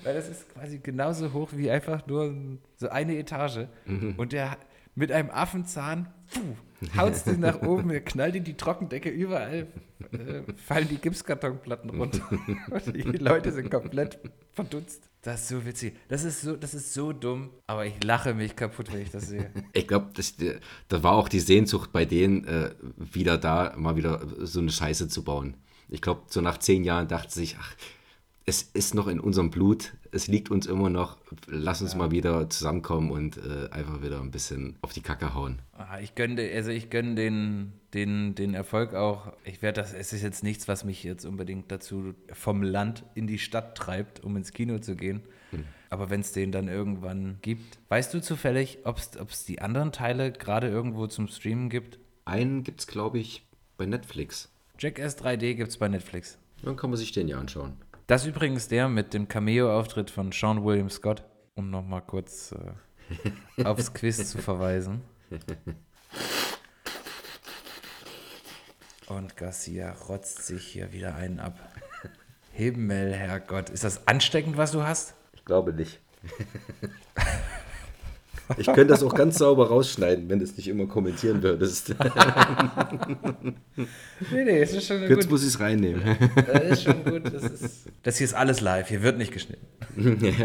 Speaker 1: Weil das ist quasi genauso hoch wie einfach nur so eine Etage. Und der mit einem Affenzahn haut es den nach oben, er knallt in die Trockendecke, überall äh, fallen die Gipskartonplatten runter. die Leute sind komplett verdutzt. Das ist so witzig. Das ist so, das ist so dumm, aber ich lache mich kaputt, wenn ich das sehe.
Speaker 2: Ich glaube, da war auch die Sehnsucht bei denen, äh, wieder da mal wieder so eine Scheiße zu bauen. Ich glaube, so nach zehn Jahren dachte sich, ach, es ist noch in unserem Blut, es liegt uns immer noch, lass uns mal wieder zusammenkommen und äh, einfach wieder ein bisschen auf die Kacke hauen.
Speaker 1: Ah, ich gönne, also ich gönne den, den, den Erfolg auch. Ich werde das, es ist jetzt nichts, was mich jetzt unbedingt dazu vom Land in die Stadt treibt, um ins Kino zu gehen. Aber wenn es den dann irgendwann gibt, weißt du zufällig, ob es die anderen Teile gerade irgendwo zum Streamen gibt?
Speaker 2: Einen gibt es, glaube ich, bei Netflix.
Speaker 1: Jackass 3D gibt es bei Netflix.
Speaker 2: Dann kann man sich den ja anschauen.
Speaker 1: Das ist übrigens der mit dem Cameo-Auftritt von Sean William Scott, um nochmal kurz äh, aufs Quiz zu verweisen. Und Garcia rotzt sich hier wieder einen ab. Himmel, Herrgott. Ist das ansteckend, was du hast?
Speaker 2: Ich glaube nicht. Ich könnte das auch ganz sauber rausschneiden, wenn du es nicht immer kommentieren würdest.
Speaker 1: Nee, nee, es ist schon
Speaker 2: Jetzt muss ich es reinnehmen.
Speaker 1: Das ist schon gut. Das, ist das hier ist alles live. Hier wird nicht geschnitten.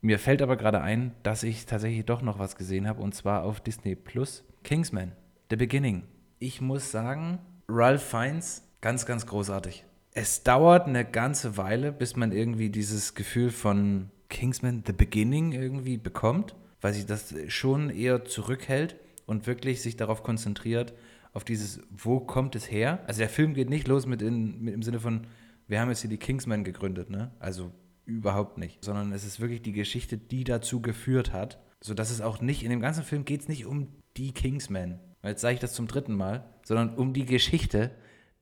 Speaker 1: Mir fällt aber gerade ein, dass ich tatsächlich doch noch was gesehen habe und zwar auf Disney Plus. Kingsman, The Beginning. Ich muss sagen, Ralph Fiennes, ganz, ganz großartig. Es dauert eine ganze Weile, bis man irgendwie dieses Gefühl von Kingsman, The Beginning irgendwie bekommt, weil sich das schon eher zurückhält und wirklich sich darauf konzentriert, auf dieses, wo kommt es her? Also der Film geht nicht los mit, in, mit im Sinne von, wir haben jetzt hier die Kingsmen gegründet, ne? Also überhaupt nicht. Sondern es ist wirklich die Geschichte, die dazu geführt hat, sodass es auch nicht, in dem ganzen Film geht es nicht um die Kingsmen. jetzt sage ich das zum dritten Mal, sondern um die Geschichte,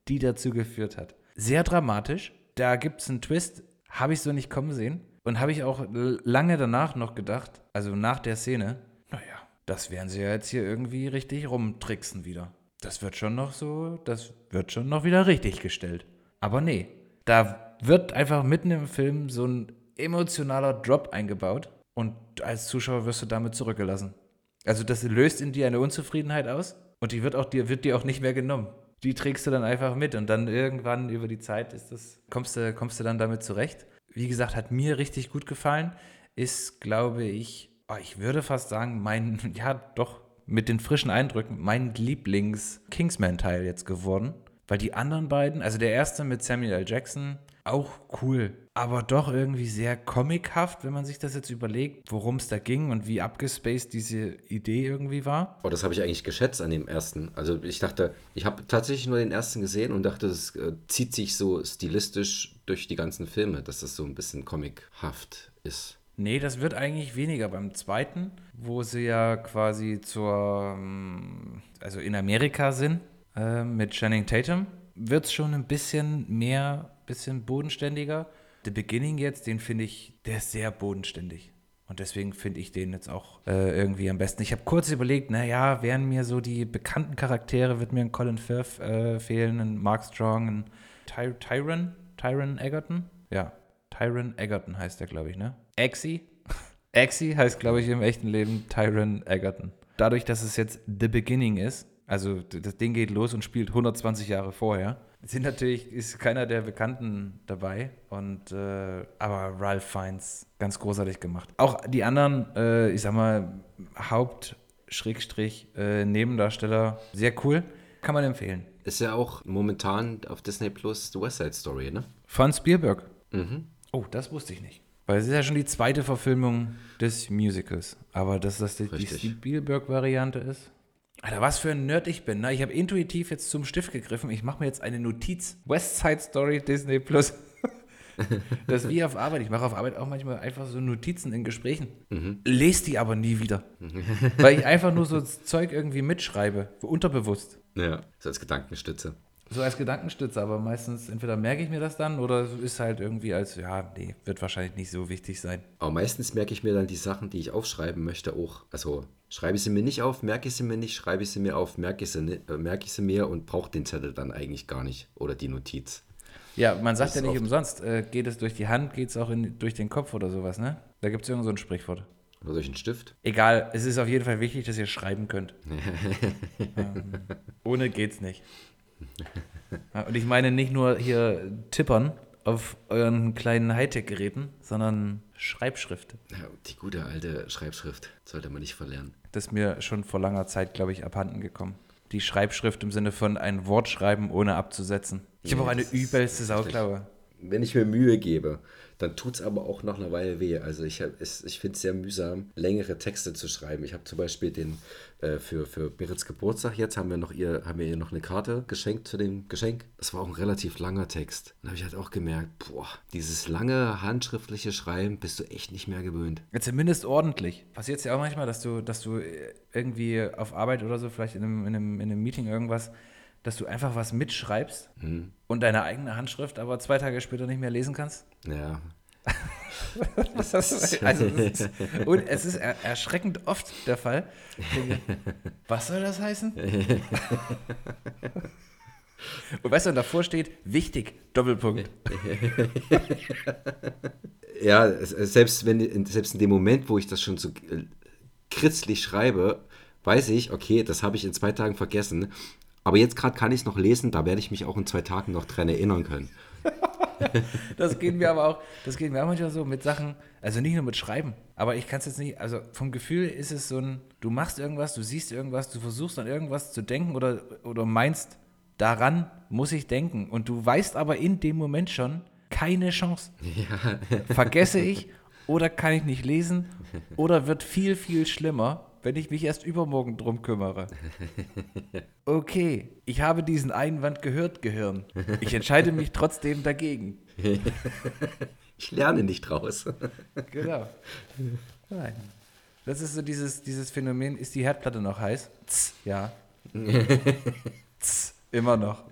Speaker 1: die dazu geführt hat. Sehr dramatisch. Da gibt es einen Twist, habe ich so nicht kommen sehen. Und habe ich auch lange danach noch gedacht, also nach der Szene, naja, das werden sie ja jetzt hier irgendwie richtig rumtricksen wieder. Das wird schon noch so, das wird schon noch wieder richtig gestellt. Aber nee, da wird einfach mitten im Film so ein emotionaler Drop eingebaut und als Zuschauer wirst du damit zurückgelassen. Also das löst in dir eine Unzufriedenheit aus und die wird auch dir wird dir auch nicht mehr genommen. Die trägst du dann einfach mit und dann irgendwann über die Zeit ist das kommst du kommst du dann damit zurecht. Wie gesagt, hat mir richtig gut gefallen, ist glaube ich, oh, ich würde fast sagen, mein ja doch mit den frischen Eindrücken mein Lieblings Kingsman Teil jetzt geworden, weil die anderen beiden, also der erste mit Samuel L. Jackson, auch cool, aber doch irgendwie sehr comichaft, wenn man sich das jetzt überlegt, worum es da ging und wie abgespaced diese Idee irgendwie war.
Speaker 2: Oh, das habe ich eigentlich geschätzt an dem ersten. Also ich dachte, ich habe tatsächlich nur den ersten gesehen und dachte, das äh, zieht sich so stilistisch durch die ganzen Filme, dass das so ein bisschen comichaft ist.
Speaker 1: Nee, das wird eigentlich weniger beim zweiten, wo sie ja quasi zur, ähm, also in Amerika sind äh, mit Channing Tatum, wird es schon ein bisschen mehr bisschen bodenständiger. The Beginning jetzt, den finde ich, der ist sehr bodenständig. Und deswegen finde ich den jetzt auch äh, irgendwie am besten. Ich habe kurz überlegt, naja, wären mir so die bekannten Charaktere, wird mir ein Colin Firth äh, fehlen, ein Mark Strong, ein Ty Tyron, Tyron Egerton? Ja, Tyron Egerton heißt der, glaube ich, ne? Axie? Axie heißt, glaube ich, im echten Leben Tyron Egerton. Dadurch, dass es jetzt The Beginning ist, also das Ding geht los und spielt 120 Jahre vorher, sind natürlich, ist keiner der Bekannten dabei. Und, äh, aber Ralph Fiennes, ganz großartig gemacht. Auch die anderen, äh, ich sag mal, Haupt- Schrägstrich äh, Nebendarsteller, sehr cool. Kann man empfehlen.
Speaker 2: Ist ja auch momentan auf Disney Plus The West Side Story, ne?
Speaker 1: Von Spielberg.
Speaker 2: Mhm.
Speaker 1: Oh, das wusste ich nicht. Weil es ist ja schon die zweite Verfilmung des Musicals. Aber dass das die, die Spielberg-Variante ist. Alter, was für ein Nerd ich bin. Ne? Ich habe intuitiv jetzt zum Stift gegriffen. Ich mache mir jetzt eine Notiz. West Side Story Disney Plus. das ist wie auf Arbeit. Ich mache auf Arbeit auch manchmal einfach so Notizen in Gesprächen. Mhm. Lese die aber nie wieder. weil ich einfach nur so Zeug irgendwie mitschreibe. Unterbewusst.
Speaker 2: Ja, so als Gedankenstütze.
Speaker 1: So als Gedankenstütze, aber meistens entweder merke ich mir das dann oder ist halt irgendwie als, ja, nee, wird wahrscheinlich nicht so wichtig sein.
Speaker 2: Aber meistens merke ich mir dann die Sachen, die ich aufschreiben möchte, auch. Also schreibe ich sie mir nicht auf, merke ich sie mir nicht, schreibe ich sie mir auf, merke ich sie, äh, merke ich sie mir und brauche den Zettel dann eigentlich gar nicht oder die Notiz.
Speaker 1: Ja, man sagt ja nicht umsonst, äh, geht es durch die Hand, geht es auch in, durch den Kopf oder sowas, ne? Da gibt es irgend so ein Sprichwort.
Speaker 2: Oder durch einen Stift?
Speaker 1: Egal, es ist auf jeden Fall wichtig, dass ihr schreiben könnt. ähm, ohne geht's nicht. Und ich meine nicht nur hier tippern auf euren kleinen Hightech-Geräten, sondern Schreibschrift.
Speaker 2: Ja, die gute alte Schreibschrift sollte man nicht verlernen.
Speaker 1: Das ist mir schon vor langer Zeit, glaube ich, abhanden gekommen. Die Schreibschrift im Sinne von ein Wort schreiben, ohne abzusetzen. Ich ja, habe auch eine übelste Sauklaue.
Speaker 2: Wenn ich mir Mühe gebe, dann tut es aber auch nach einer Weile weh. Also ich, ich finde es sehr mühsam, längere Texte zu schreiben. Ich habe zum Beispiel den äh, für, für Berits Geburtstag jetzt haben wir noch ihr, haben wir ihr noch eine Karte geschenkt zu dem Geschenk. Das war auch ein relativ langer Text. Da habe ich halt auch gemerkt, boah, dieses lange handschriftliche Schreiben bist du echt nicht mehr gewöhnt.
Speaker 1: Ja, zumindest ordentlich. Passiert es ja auch manchmal, dass du, dass du irgendwie auf Arbeit oder so, vielleicht in einem, in einem, in einem Meeting irgendwas dass du einfach was mitschreibst mhm. und deine eigene Handschrift aber zwei Tage später nicht mehr lesen kannst?
Speaker 2: Ja.
Speaker 1: das ist, also, es ist, und es ist er, erschreckend oft der Fall. Was soll das heißen? Und weißt du, und davor steht, wichtig, Doppelpunkt.
Speaker 2: ja, selbst, wenn, selbst in dem Moment, wo ich das schon so kritzlich schreibe, weiß ich, okay, das habe ich in zwei Tagen vergessen. Aber jetzt gerade kann ich es noch lesen, da werde ich mich auch in zwei Tagen noch dran erinnern können.
Speaker 1: das geht mir aber auch, das geht mir auch manchmal so mit Sachen, also nicht nur mit Schreiben, aber ich kann es jetzt nicht, also vom Gefühl ist es so ein, du machst irgendwas, du siehst irgendwas, du versuchst an irgendwas zu denken oder, oder meinst, daran muss ich denken und du weißt aber in dem Moment schon, keine Chance. Ja. Vergesse ich oder kann ich nicht lesen oder wird viel, viel schlimmer wenn ich mich erst übermorgen drum kümmere. Okay, ich habe diesen Einwand gehört, Gehirn. Ich entscheide mich trotzdem dagegen.
Speaker 2: Ich lerne nicht draus.
Speaker 1: Genau. Nein. Das ist so dieses, dieses Phänomen, ist die Herdplatte noch heiß? Tz, ja. Tss, immer noch.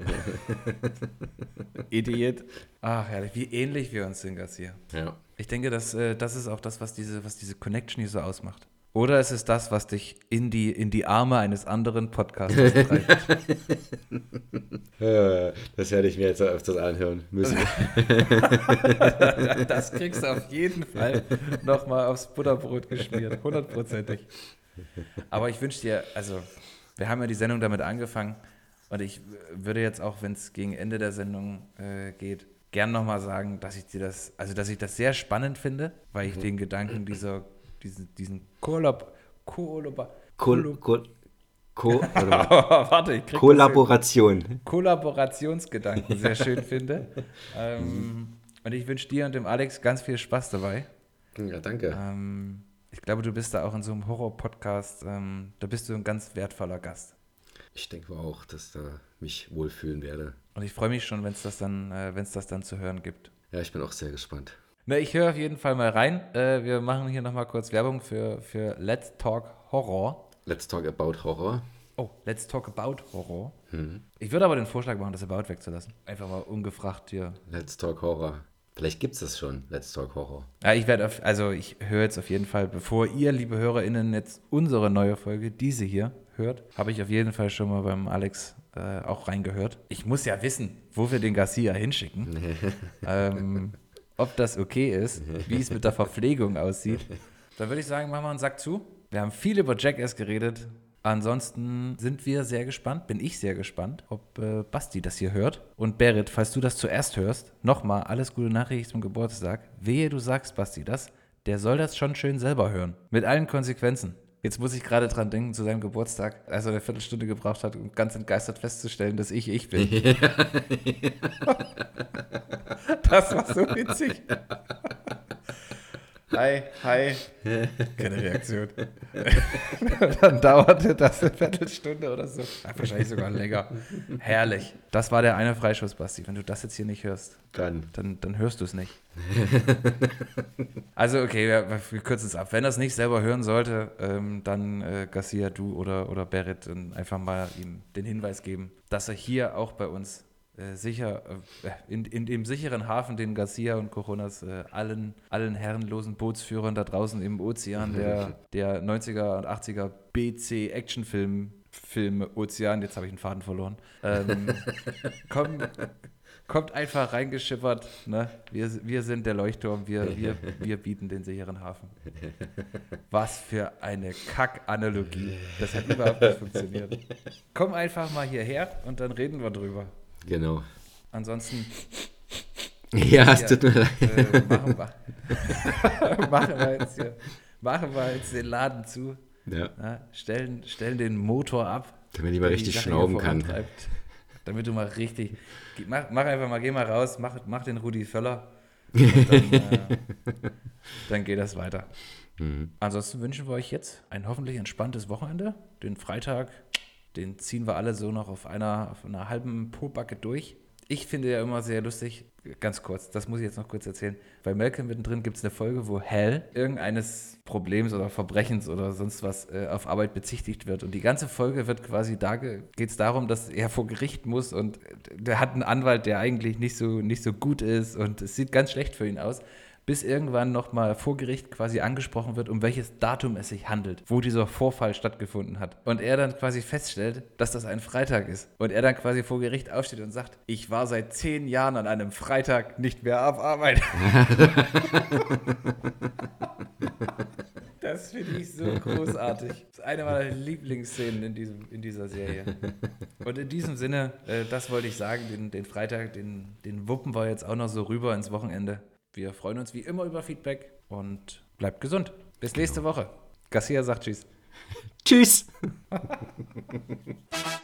Speaker 1: Idiot. Ach, herrlich. Wie ähnlich wir uns sind, Garcia.
Speaker 2: Ja.
Speaker 1: Ich denke, das, äh, das ist auch das, was diese, was diese Connection hier so ausmacht. Oder es ist das, was dich in die, in die Arme eines anderen Podcasters treibt.
Speaker 2: Das werde ich mir jetzt öfters anhören müssen.
Speaker 1: Das kriegst du auf jeden Fall nochmal aufs Butterbrot geschmiert. Hundertprozentig. Aber ich wünsche dir, also, wir haben ja die Sendung damit angefangen und ich würde jetzt auch, wenn es gegen Ende der Sendung äh, geht, gern nochmal sagen, dass ich dir das, also dass ich das sehr spannend finde, weil ich den Gedanken dieser, diesen, diesen Kollab, Kollab,
Speaker 2: Kol Kol Ko warte
Speaker 1: ich krieg.
Speaker 2: Kollaboration.
Speaker 1: Kollaborationsgedanken sehr schön finde. ähm, und ich wünsche dir und dem Alex ganz viel Spaß dabei.
Speaker 2: Ja, danke.
Speaker 1: Ähm, ich glaube, du bist da auch in so einem Horror-Podcast, ähm, da bist du ein ganz wertvoller Gast.
Speaker 2: Ich denke auch, dass da mich wohlfühlen werde.
Speaker 1: Und ich freue mich schon, wenn es das, dann, äh, das dann zu hören gibt.
Speaker 2: Ja, ich bin auch sehr gespannt.
Speaker 1: Na, ich höre auf jeden Fall mal rein. Äh, wir machen hier nochmal kurz Werbung für, für Let's Talk Horror.
Speaker 2: Let's talk about Horror.
Speaker 1: Oh, Let's Talk About Horror. Ich würde aber den Vorschlag machen, das About wegzulassen. Einfach mal ungefragt hier.
Speaker 2: Let's talk Horror. Vielleicht gibt es das schon. Let's talk Horror.
Speaker 1: Ja, ich werde, auf, also ich höre jetzt auf jeden Fall, bevor ihr, liebe HörerInnen, jetzt unsere neue Folge, diese hier, hört, habe ich auf jeden Fall schon mal beim Alex äh, auch reingehört. Ich muss ja wissen, wo wir den Garcia hinschicken. ähm, ob das okay ist, wie es mit der Verpflegung aussieht. Dann würde ich sagen, machen wir einen Sack zu. Wir haben viel über Jackass geredet. Ansonsten sind wir sehr gespannt, bin ich sehr gespannt, ob äh, Basti das hier hört. Und Berit, falls du das zuerst hörst, nochmal alles gute Nachricht zum Geburtstag. Wehe, du sagst Basti das, der soll das schon schön selber hören. Mit allen Konsequenzen. Jetzt muss ich gerade dran denken, zu seinem Geburtstag, als er eine Viertelstunde gebraucht hat, um ganz entgeistert festzustellen, dass ich ich bin. das war so witzig. Hi, hi. Keine Reaktion. Dann dauerte das eine Viertelstunde oder so. Ja, wahrscheinlich sogar länger. Herrlich. Das war der eine Freischuss, Basti. Wenn du das jetzt hier nicht hörst,
Speaker 2: Dann.
Speaker 1: dann, dann hörst du es nicht. Also, okay, wir, wir kürzen es ab. Wenn er es nicht selber hören sollte, ähm, dann äh, Garcia, du oder, oder Berit dann einfach mal ihm den Hinweis geben, dass er hier auch bei uns äh, sicher, äh, in, in dem sicheren Hafen, den Garcia und Coronas äh, allen, allen herrenlosen Bootsführern da draußen im Ozean der, der 90er und 80er BC-Actionfilm Filme Ozean, jetzt habe ich einen Faden verloren, ähm, kommen, kommt einfach reingeschippert. Ne? Wir, wir sind der Leuchtturm, wir, wir, wir bieten den sicheren Hafen. Was für eine Kack-Analogie. Das hat überhaupt nicht funktioniert. Komm einfach mal hierher und dann reden wir drüber.
Speaker 2: Genau.
Speaker 1: Ansonsten
Speaker 2: Ja, es tut mir leid.
Speaker 1: äh, machen, wir, machen, wir jetzt hier, machen wir jetzt den Laden zu.
Speaker 2: Ja,
Speaker 1: Ja, stellen, stellen den Motor ab.
Speaker 2: damit ich mal richtig schnauben kann.
Speaker 1: Damit du mal richtig. Mach, mach einfach mal, geh mal raus, mach, mach den Rudi Völler. Dann, äh, dann geht das weiter.
Speaker 2: Mhm.
Speaker 1: Ansonsten wünschen wir euch jetzt ein hoffentlich entspanntes Wochenende. Den Freitag, den ziehen wir alle so noch auf einer, auf einer halben Pobacke durch. Ich finde ja immer sehr lustig, ganz kurz, das muss ich jetzt noch kurz erzählen. Bei Malcolm mittendrin gibt es eine Folge, wo Hal irgendeines Problems oder Verbrechens oder sonst was äh, auf Arbeit bezichtigt wird. Und die ganze Folge wird quasi da, geht es darum, dass er vor Gericht muss und der hat einen Anwalt, der eigentlich nicht so, nicht so gut ist und es sieht ganz schlecht für ihn aus bis irgendwann nochmal vor Gericht quasi angesprochen wird, um welches Datum es sich handelt, wo dieser Vorfall stattgefunden hat. Und er dann quasi feststellt, dass das ein Freitag ist. Und er dann quasi vor Gericht aufsteht und sagt, ich war seit zehn Jahren an einem Freitag nicht mehr auf Arbeit. Das finde ich so großartig. Das ist eine meiner Lieblingsszenen in, diesem, in dieser Serie. Und in diesem Sinne, äh, das wollte ich sagen, den, den Freitag, den, den wuppen wir jetzt auch noch so rüber ins Wochenende. Wir freuen uns wie immer über Feedback und bleibt gesund. Bis nächste Woche. Garcia sagt Tschüss.
Speaker 2: Tschüss!